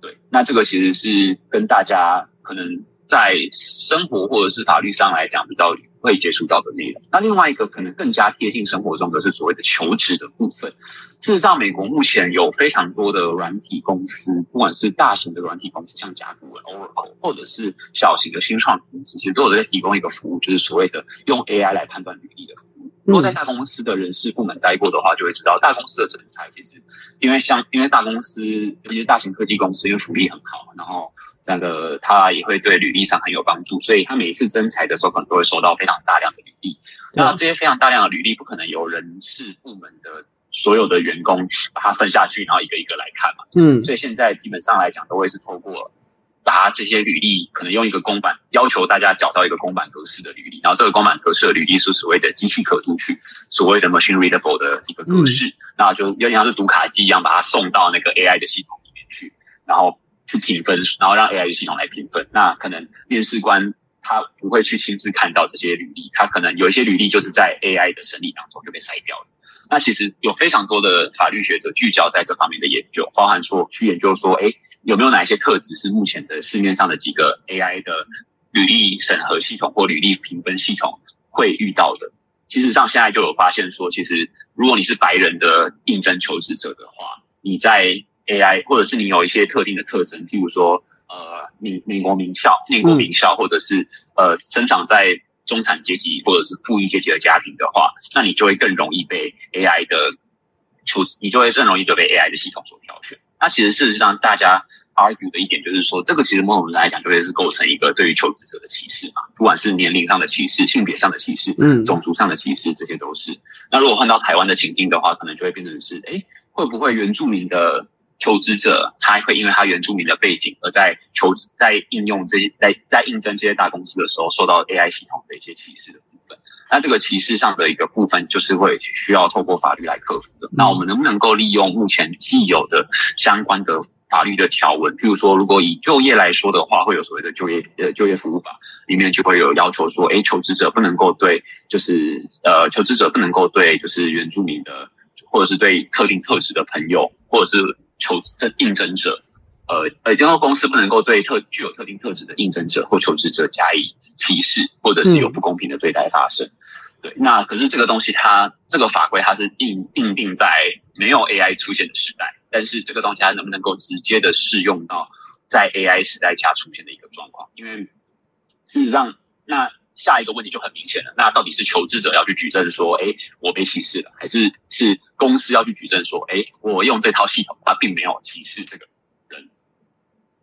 对，那这个其实是跟大家可能。在生活或者是法律上来讲，比较会接触到的内容。那另外一个可能更加贴近生活中的是所谓的求职的部分。事实上，美国目前有非常多的软体公司，不管是大型的软体公司，像甲骨文、Oracle，或者是小型的新创公司，其实都有在提供一个服务，就是所谓的用 AI 来判断履历的服务。如果在大公司的人事部门待过的话，就会知道大公司的人才其实，因为像因为大公司，尤其是大型科技公司，因为福利很好，然后。那个他也会对履历上很有帮助，所以他每一次征才的时候，可能都会收到非常大量的履历。那这些非常大量的履历，不可能由人事部门的所有的员工把它分下去，然后一个一个来看嘛。嗯，所以现在基本上来讲，都会是透过把这些履历，可能用一个公版要求大家找到一个公版格式的履历，然后这个公版格式的履历是所谓的机器可读取，所谓的 machine readable 的一个格式，那就有点像是读卡机一样，把它送到那个 AI 的系统里面去，然后。去评分，然后让 AI 系统来评分。那可能面试官他不会去亲自看到这些履历，他可能有一些履历就是在 AI 的审理当中就被筛掉了。那其实有非常多的法律学者聚焦在这方面的研究，包含说去研究说，哎，有没有哪一些特质是目前的市面上的几个 AI 的履历审核系统或履历评分系统会遇到的？其实上现在就有发现说，其实如果你是白人的应征求职者的话，你在 AI，或者是你有一些特定的特征，譬如说，呃，美美国名校、美国名校，或者是呃，生长在中产阶级或者是富裕阶级的家庭的话，那你就会更容易被 AI 的求，你就会更容易的被 AI 的系统所挑选。那其实事实上，大家 argue 的一点就是说，这个其实某种来讲，就会是构成一个对于求职者的歧视嘛，不管是年龄上的歧视、性别上的歧视、嗯，种族上的歧视，这些都是。那如果换到台湾的情境的话，可能就会变成是，哎，会不会原住民的？求职者他会因为他原住民的背景，而在求职在应用这些在在应征这些大公司的时候，受到 AI 系统的一些歧视的部分。那这个歧视上的一个部分，就是会需要透过法律来克服的。那我们能不能够利用目前既有的相关的法律的条文？譬如说，如果以就业来说的话，会有所谓的就业呃就业服务法里面就会有要求说，哎，求职者不能够对就是呃求职者不能够对就是原住民的或者是对特定特质的朋友或者是求职应征者，呃呃，然后公司不能够对特具有特定特质的应征者或求职者加以歧视，或者是有不公平的对待发生。对，那可是这个东西，它这个法规它是定定定在没有 AI 出现的时代，但是这个东西它能不能够直接的适用到在 AI 时代下出现的一个状况？因为事实上，那。下一个问题就很明显了，那到底是求职者要去举证说，哎，我被歧视了，还是是公司要去举证说，哎，我用这套系统，它并没有歧视这个人，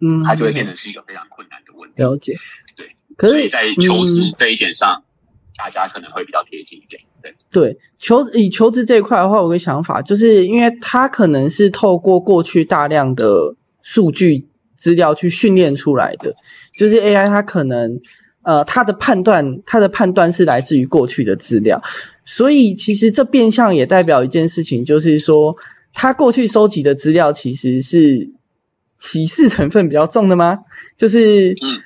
嗯，它就会变成是一个非常困难的问题。了解，对，所以在求职这一点上，大家可能会比较贴近一点。对对，求以求职这一块的话，我有个想法，就是因为它可能是透过过去大量的数据资料去训练出来的，就是 AI 它可能呃他的判断，他的判断是来自于过去的资料，所以其实这变相也代表一件事情，就是说他过去收集的资料其实是歧视成分比较重的吗？就是嗯。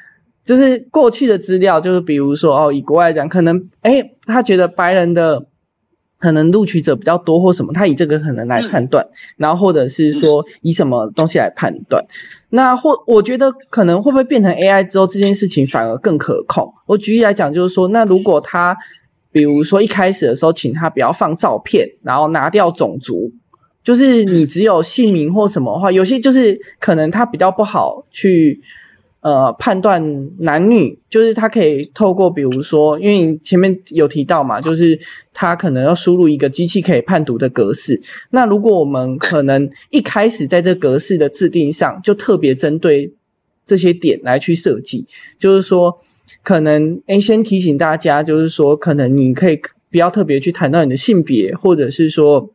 就是过去的资料，就是比如说哦，以国外讲，可能诶，他觉得白人的可能录取者比较多或什么，他以这个可能来判断，然后或者是说以什么东西来判断。那或我觉得可能会不会变成 AI 之后，这件事情反而更可控？我举例来讲，就是说，那如果他比如说一开始的时候，请他不要放照片，然后拿掉种族，就是你只有姓名或什么的话，有些就是可能他比较不好去。呃，判断男女就是他可以透过，比如说，因为前面有提到嘛，就是他可能要输入一个机器可以判读的格式。那如果我们可能一开始在这格式的制定上，就特别针对这些点来去设计，就是说，可能诶，先提醒大家，就是说，可能你可以不要特别去谈到你的性别，或者是说。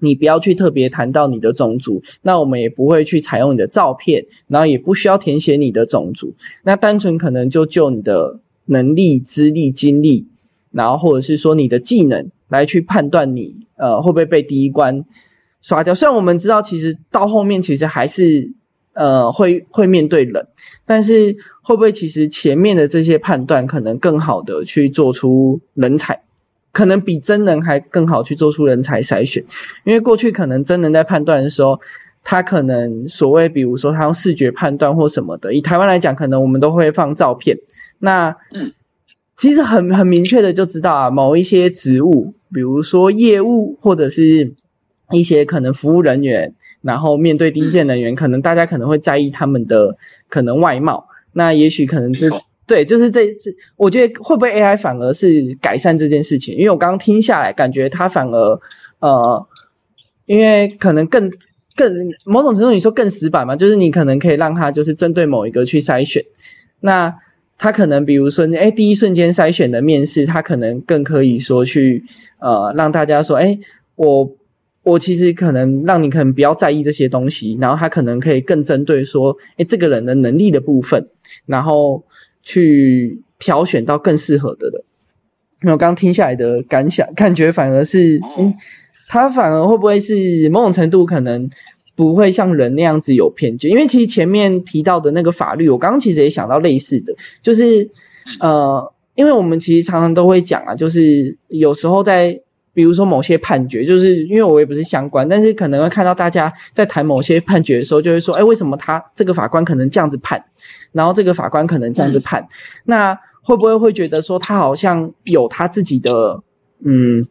你不要去特别谈到你的种族，那我们也不会去采用你的照片，然后也不需要填写你的种族，那单纯可能就就你的能力、资历、经历，然后或者是说你的技能来去判断你呃会不会被第一关刷掉。虽然我们知道其实到后面其实还是呃会会面对人，但是会不会其实前面的这些判断可能更好的去做出人才？可能比真人还更好去做出人才筛选，因为过去可能真人在判断的时候，他可能所谓比如说他用视觉判断或什么的。以台湾来讲，可能我们都会放照片。那其实很很明确的就知道啊，某一些职务，比如说业务或者是一些可能服务人员，然后面对第一线人员，可能大家可能会在意他们的可能外貌。那也许可能是。对，就是这这，我觉得会不会 AI 反而是改善这件事情？因为我刚刚听下来，感觉它反而呃，因为可能更更某种程度你说更死板嘛，就是你可能可以让它就是针对某一个去筛选。那它可能比如说，哎，第一瞬间筛选的面试，它可能更可以说去呃让大家说，哎，我我其实可能让你可能不要在意这些东西，然后它可能可以更针对说，哎，这个人的能力的部分，然后。去挑选到更适合的人，那我刚刚听下来的感想，感觉反而是，嗯，他反而会不会是某种程度可能不会像人那样子有偏见？因为其实前面提到的那个法律，我刚刚其实也想到类似的，就是呃，因为我们其实常常都会讲啊，就是有时候在。比如说某些判决，就是因为我也不是相关，但是可能会看到大家在谈某些判决的时候，就会说：“哎，为什么他这个法官可能这样子判，然后这个法官可能这样子判？那会不会会觉得说他好像有他自己的嗯，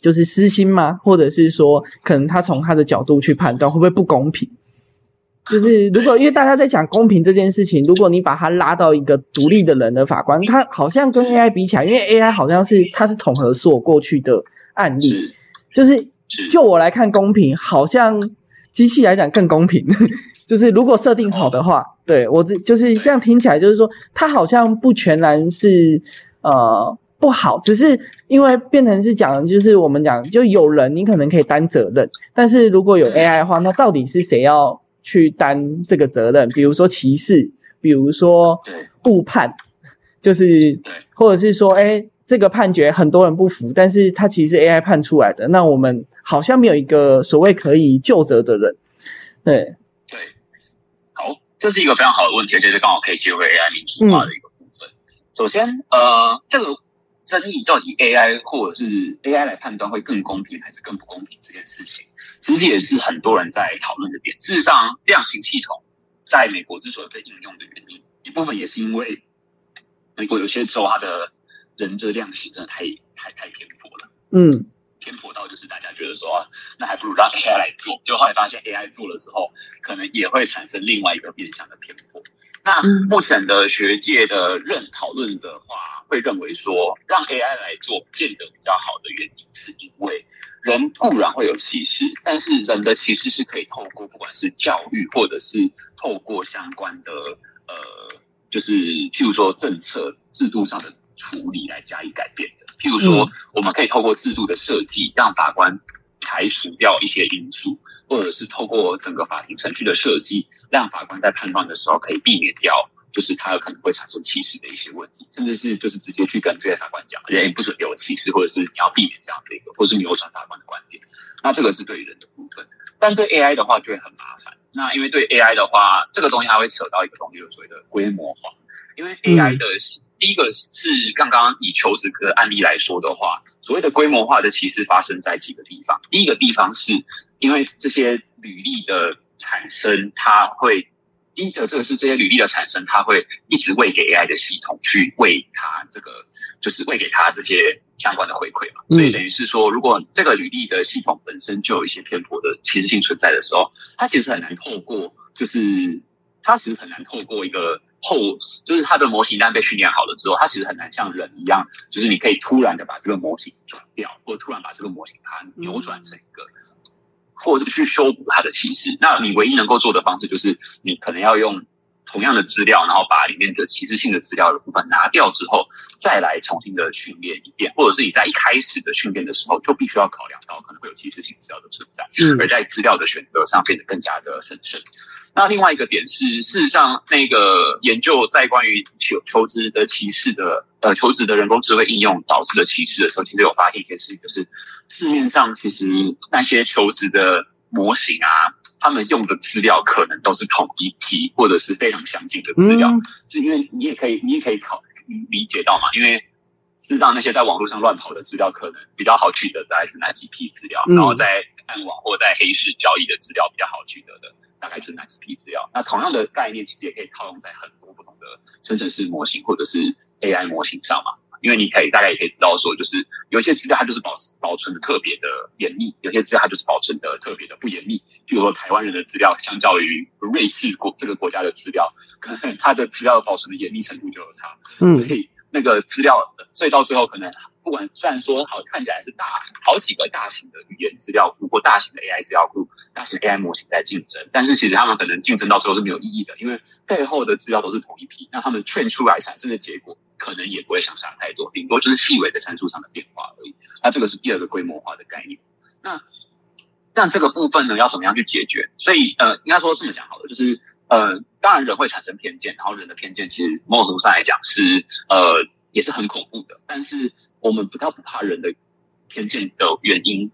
就是私心吗？或者是说，可能他从他的角度去判断会不会不公平？就是如果因为大家在讲公平这件事情，如果你把他拉到一个独立的人的法官，他好像跟 AI 比起来，因为 AI 好像是它是统合所有过去的。案例。就是就我来看公平，好像机器来讲更公平。(laughs) 就是如果设定好的话，对我这就是这样听起来，就是说它好像不全然是呃不好，只是因为变成是讲，就是我们讲就有人你可能可以担责任，但是如果有 AI 的话，那到底是谁要去担这个责任？比如说歧视，比如说误判，就是或者是说哎。这个判决很多人不服，但是他其实是 AI 判出来的。那我们好像没有一个所谓可以就责的人。对对，好，这是一个非常好的问题，而且是刚好可以接回 AI 民主化的一个部分。首先，呃，这个争议到底 AI 或者是 AI 来判断会更公平还是更不公平这件事情，其实也是很多人在讨论的点。事实上，量刑系统在美国之所以被应用的原因，一部分也是因为美国有些州它的人这个量刑真的太太太偏颇了，嗯，偏颇到就是大家觉得说，那还不如让 AI 来做。就后来发现 AI 做了之后，可能也会产生另外一个变相的偏颇。那目前的学界的认讨论的话，会认为说，让 AI 来做，不见得比较好的原因，是因为人固然会有歧视，但是人的歧视是可以透过不管是教育，或者是透过相关的呃，就是譬如说政策制度上的。处理来加以改变的。譬如说，我们可以透过制度的设计，让法官排除掉一些因素，或者是透过整个法庭程序的设计，让法官在判断的时候可以避免掉，就是他有可能会产生歧视的一些问题，甚至是就是直接去跟这些法官讲，人不准有歧视，或者是你要避免这样的一个，或是扭转法官的观点。那这个是对人的部分，但对 AI 的话就会很麻烦。那因为对 AI 的话，这个东西它会扯到一个东西，就所谓的规模化。因为 AI 的第一个是刚刚以求职的案例来说的话，所谓的规模化的歧视发生在几个地方。第一个地方是因为这些履历的产生，它会第一个这个是这些履历的产生，它会一直喂给 AI 的系统去喂它这个，就是喂给它这些相关的回馈嘛。所以等于是说，如果这个履历的系统本身就有一些偏颇的歧视性存在的时候，它其实很难透过，就是它其实很难透过一个。后就是它的模型一旦被训练好了之后，它其实很难像人一样，就是你可以突然的把这个模型转掉，或者突然把这个模型它扭转成一个，或者去修补它的形式。那你唯一能够做的方式，就是你可能要用同样的资料，然后把里面的歧视性的资料的部分拿掉之后，再来重新的训练一遍，或者是你在一开始的训练的时候就必须要考量到可能会有歧视性资料的存在，而在资料的选择上变得更加的审慎。那另外一个点是，事实上，那个研究在关于求求职的歧视的，呃，求职的人工智慧应用导致的歧视的时候，其实有发现一件事情，就是市面上其实那些求职的模型啊，他们用的资料可能都是同一批或者是非常相近的资料，是因为你也可以，你也可以考理解到嘛，因为知道那些在网络上乱跑的资料，可能比较好取得，大概是哪几批资料，然后在暗网或在黑市交易的资料比较好取得的。大概是哪几批资料？那同样的概念其实也可以套用在很多不同的生成式模型或者是 AI 模型上嘛。因为你可以大概也可以知道说，就是有些资料它就是保保存的特别的严密，有些资料它就是保存的特别的不严密。譬如说台湾人的资料，相较于瑞士国这个国家的资料，可能它的资料保存的严密程度就有差。嗯，所以那个资料，所以到最后可能。不管虽然说好看起来是大好几个大型的语言资料库或大型的 AI 资料库、大型 AI 模型在竞争，但是其实他们可能竞争到最后是没有意义的，因为背后的资料都是同一批，那他们 train 出来产生的结果可能也不会相差太多，顶多就是细微的参数上的变化而已。那这个是第二个规模化的概念。那但这个部分呢，要怎么样去解决？所以呃，应该说这么讲好了，就是呃，当然人会产生偏见，然后人的偏见其实某种程度上来讲是呃也是很恐怖的，但是。我们不要不怕人的偏见的原因，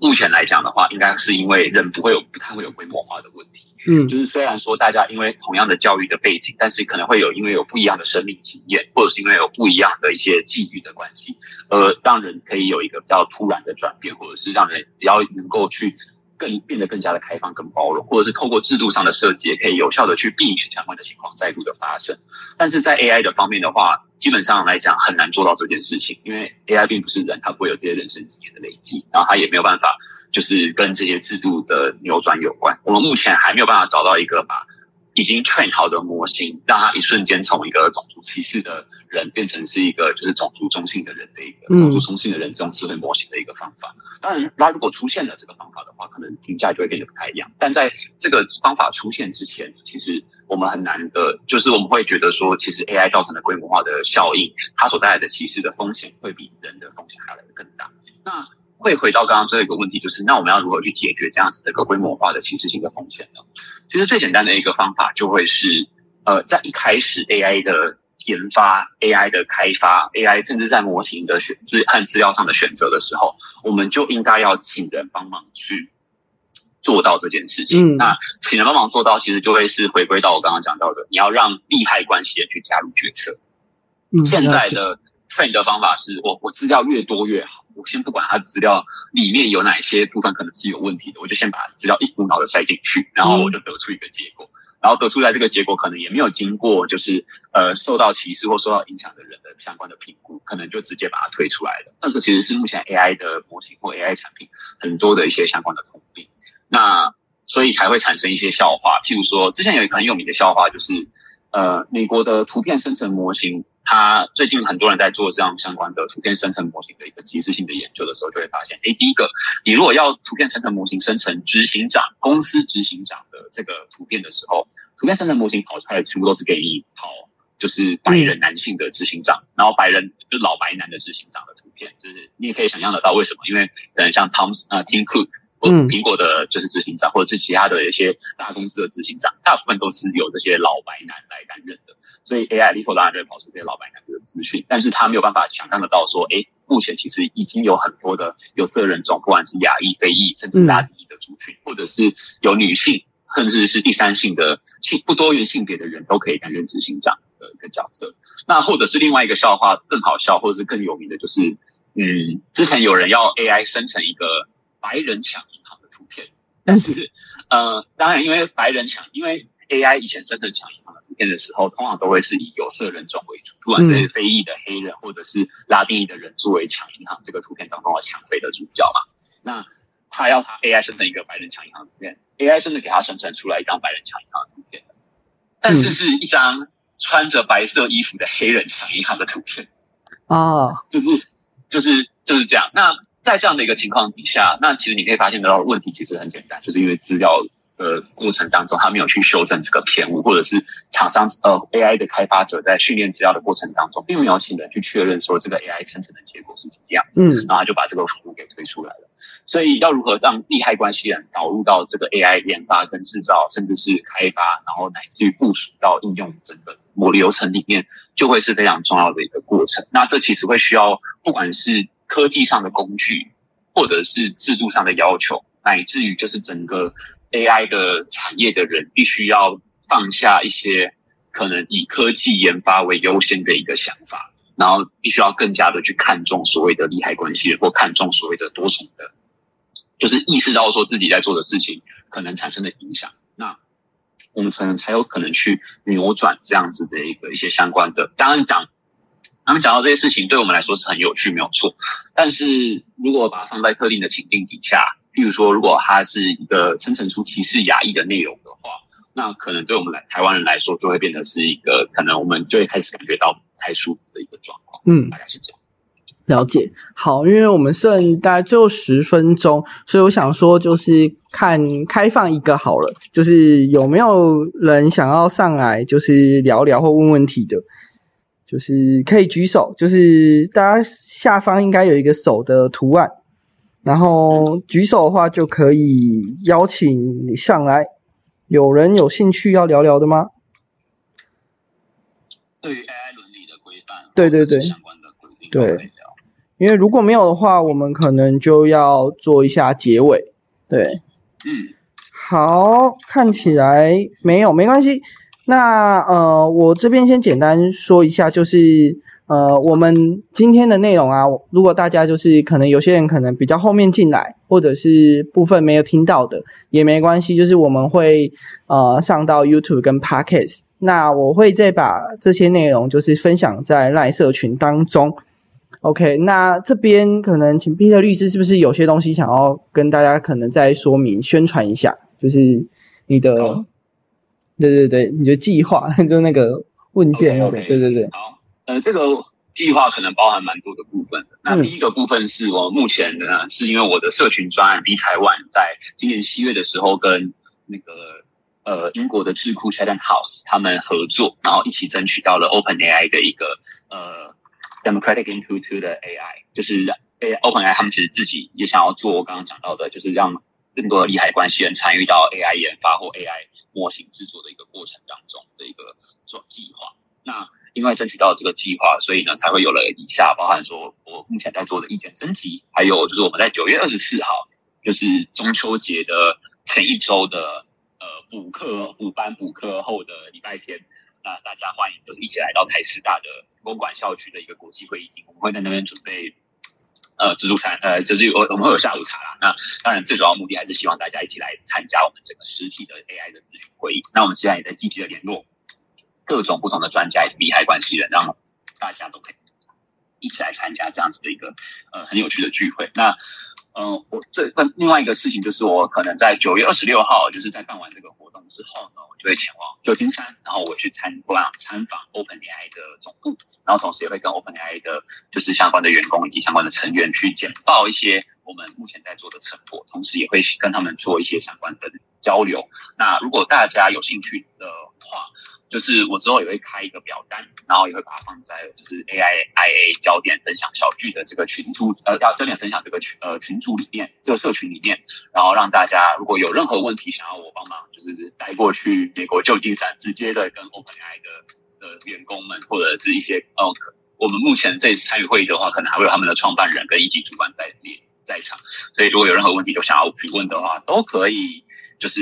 目前来讲的话，应该是因为人不会有不太会有规模化的问题。嗯，就是虽然说大家因为同样的教育的背景，但是可能会有因为有不一样的生命经验，或者是因为有不一样的一些际遇的关系，呃让人可以有一个比较突然的转变，或者是让人比较能够去。更变得更加的开放、更包容，或者是透过制度上的设计，也可以有效的去避免相关的情况再度的发生。但是在 AI 的方面的话，基本上来讲很难做到这件事情，因为 AI 并不是人，它不会有这些人生经验的累积，然后它也没有办法就是跟这些制度的扭转有关。我们目前还没有办法找到一个把。已经 train 好的模型，让它一瞬间从一个种族歧视的人变成是一个就是种族中性的人的一个种族中性的人这种智慧模型的一个方法。当然，那如果出现了这个方法的话，可能评价就会变得不太一样。但在这个方法出现之前，其实我们很难的，就是我们会觉得说，其实 AI 造成的规模化的效应，它所带来的歧视的风险会比人的风险还来的更大。那会回到刚刚最后一个问题，就是那我们要如何去解决这样子的一个规模化的歧视性的风险呢？其实最简单的一个方法就会是，呃，在一开始 AI 的研发、AI 的开发、AI 甚至在模型的选资和资料上的选择的时候，我们就应该要请人帮忙去做到这件事情。那请人帮忙做到，其实就会是回归到我刚刚讲到的，你要让利害关系人去加入决策。现在的 train 的方法是我我资料越多越好。我先不管它资料里面有哪些部分可能是有问题的，我就先把资料一股脑的塞进去，然后我就得出一个结果，然后得出来这个结果可能也没有经过就是呃受到歧视或受到影响的人的相关的评估，可能就直接把它推出来了。这个其实是目前 AI 的模型或 AI 产品很多的一些相关的通病，那所以才会产生一些笑话。譬如说，之前有一个很有名的笑话，就是呃美国的图片生成模型。他最近很多人在做这样相关的图片生成模型的一个即时性的研究的时候，就会发现，哎，第一个，你如果要图片生成模型生成执行长公司执行长的这个图片的时候，图片生成模型跑出来全部都是给你跑就是白人男性的执行长，然后白人就老白男的执行长的图片，就是你也可以想象得到为什么，因为可能像 Tom 啊 Tim Cook。嗯，苹果的就是执行长，或者是其他的一些大公司的执行长，大部分都是由这些老白男来担任的。所以 AI 立刻当然就会跑出这些老白男的资讯，但是他没有办法想象得到说，哎，目前其实已经有很多的有色人种，不管是亚裔、非裔，甚至拉丁裔的族群，或者是有女性，甚至是第三性的性不多元性别的人都可以担任执行长的一个角色。那或者是另外一个笑话更好笑，或者是更有名的，就是嗯，之前有人要 AI 生成一个白人抢。但是，呃，当然，因为白人抢，因为 AI 以前生成抢银行的图片的时候，通常都会是以有色人种为主，不管是非裔的黑人或者是拉丁裔的人作为抢银行这个图片当中的抢匪的主角嘛。那他要他 AI 生成一个白人抢银行图片，AI 真的给他生成出来一张白人抢银行的图片但是是一张穿着白色衣服的黑人抢银行的图片啊，就是就是就是这样。那在这样的一个情况底下，那其实你可以发现得到问题其实很简单，就是因为资料的过程当中，他没有去修正这个偏误，或者是厂商呃 AI 的开发者在训练资料的过程当中，并没有请人去确认说这个 AI 生成的结果是怎么样子，嗯，然后就把这个服务给推出来了。所以要如何让利害关系人导入到这个 AI 研发跟制造，甚至是开发，然后乃至于部署到应用整个模流程里面，就会是非常重要的一个过程。那这其实会需要不管是科技上的工具，或者是制度上的要求，乃至于就是整个 AI 的产业的人，必须要放下一些可能以科技研发为优先的一个想法，然后必须要更加的去看重所谓的利害关系，或看重所谓的多重的，就是意识到说自己在做的事情可能产生的影响，那我们才能才有可能去扭转这样子的一个一些相关的。当然讲。他们讲到这些事情，对我们来说是很有趣，没有错。但是如果把它放在特定的情境底下，譬如说，如果它是一个生成出歧视压抑的内容的话，那可能对我们来台湾人来说，就会变得是一个可能我们就会开始感觉到不太舒服的一个状况。嗯，大概是这样。了解。好，因为我们剩大概最后十分钟，所以我想说，就是看开放一个好了，就是有没有人想要上来，就是聊聊或问问题的。就是可以举手，就是大家下方应该有一个手的图案，然后举手的话就可以邀请你上来。有人有兴趣要聊聊的吗？对于 AI 伦理的规范，对对对，相关的规定，对，因为如果没有的话，我们可能就要做一下结尾。对，嗯，好，看起来没有，没关系。那呃，我这边先简单说一下，就是呃，我们今天的内容啊，如果大家就是可能有些人可能比较后面进来，或者是部分没有听到的，也没关系，就是我们会呃上到 YouTube 跟 Podcast，那我会再把这些内容就是分享在赖社群当中。OK，那这边可能请 Peter 律师是不是有些东西想要跟大家可能再说明宣传一下，就是你的。对对对，你的计划 (laughs) 就那个问卷，对对对。好，呃，这个计划可能包含蛮多的部分的。那第一个部分是我目前呢，是因为我的社群专案 B 台湾在今年七月的时候跟那个呃英国的智库 Chatham House 他们合作，然后一起争取到了 Open AI 的一个呃 Democratic Intuitive 的 AI，就是 A Open AI 他们其实自己也想要做我刚刚讲到的，就是让更多的利害关系人参与到 AI 研发或 AI。模型制作的一个过程当中的一个做计划，那因为争取到这个计划，所以呢才会有了以下，包含说我目前在做的意见征集，还有就是我们在九月二十四号，就是中秋节的前一周的呃补课补班补课后的礼拜天，那大家欢迎就是一起来到台师大的公馆校区的一个国际会议厅，我们会在那边准备。呃，自助餐，呃，就是我我们会有下午茶啦。那当然，最主要目的还是希望大家一起来参加我们整个实体的 AI 的咨询会议。那我们现在也在积极的联络各种不同的专家以及利害关系人，让大家都可以一起来参加这样子的一个呃很有趣的聚会。那嗯，我这另外一个事情就是，我可能在九月二十六号，就是在办完这个活动之后呢，我就会前往旧金山，然后我去参观参访 OpenAI 的总部。然后同时也会跟 OpenAI 的，就是相关的员工以及相关的成员去简报一些我们目前在做的成果，同时也会跟他们做一些相关的交流。那如果大家有兴趣的，就是我之后也会开一个表单，然后也会把它放在就是 AIIA 焦点分享小聚的这个群组，呃，要焦点分享这个群呃群组里面，这个社群里面，然后让大家如果有任何问题想要我帮忙，就是带过去美国旧金山，直接的跟 OpenAI 的的员工们或者是一些呃，我们目前这次参与会议的话，可能还会有他们的创办人跟一级主管在列在场，所以如果有任何问题都想要提问的话，都可以就是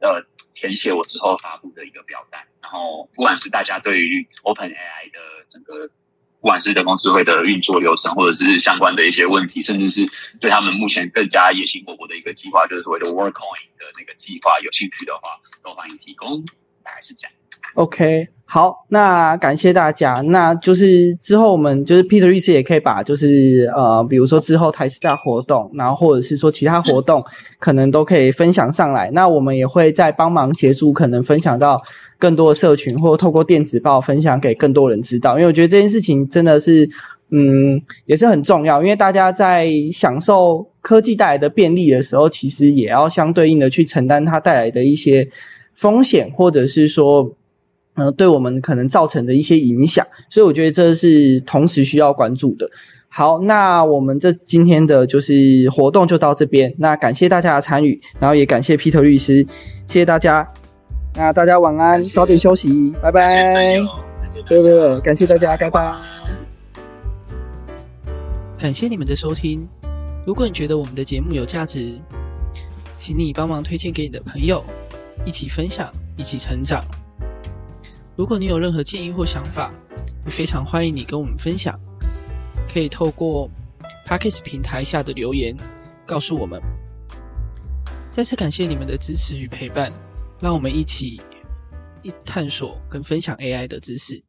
呃填写我之后发布的一个表单。然后，不管是大家对于 Open AI 的整个，不管是人工智慧的运作流程，或者是相关的一些问题，甚至是对他们目前更加野心勃勃的一个计划，就是所谓的 Workcoin 的那个计划，有兴趣的话，都欢迎提供。大概是这样。OK，好，那感谢大家。那就是之后我们就是 Peter 律师也可以把就是呃，比如说之后台师大活动，然后或者是说其他活动，可能都可以分享上来。那我们也会再帮忙协助，可能分享到更多的社群，或透过电子报分享给更多人知道。因为我觉得这件事情真的是，嗯，也是很重要。因为大家在享受科技带来的便利的时候，其实也要相对应的去承担它带来的一些风险，或者是说。呃，对我们可能造成的一些影响，所以我觉得这是同时需要关注的。好，那我们这今天的就是活动就到这边。那感谢大家的参与，然后也感谢 Peter 律师，谢谢大家。那大家晚安，早点休息，拜拜。对对对，感谢大家，拜拜。感谢你们的收听。如果你觉得我们的节目有价值，请你帮忙推荐给你的朋友，一起分享，一起成长。如果你有任何建议或想法，也非常欢迎你跟我们分享，可以透过 p a c k e s 平台下的留言告诉我们。再次感谢你们的支持与陪伴，让我们一起一探索跟分享 AI 的知识。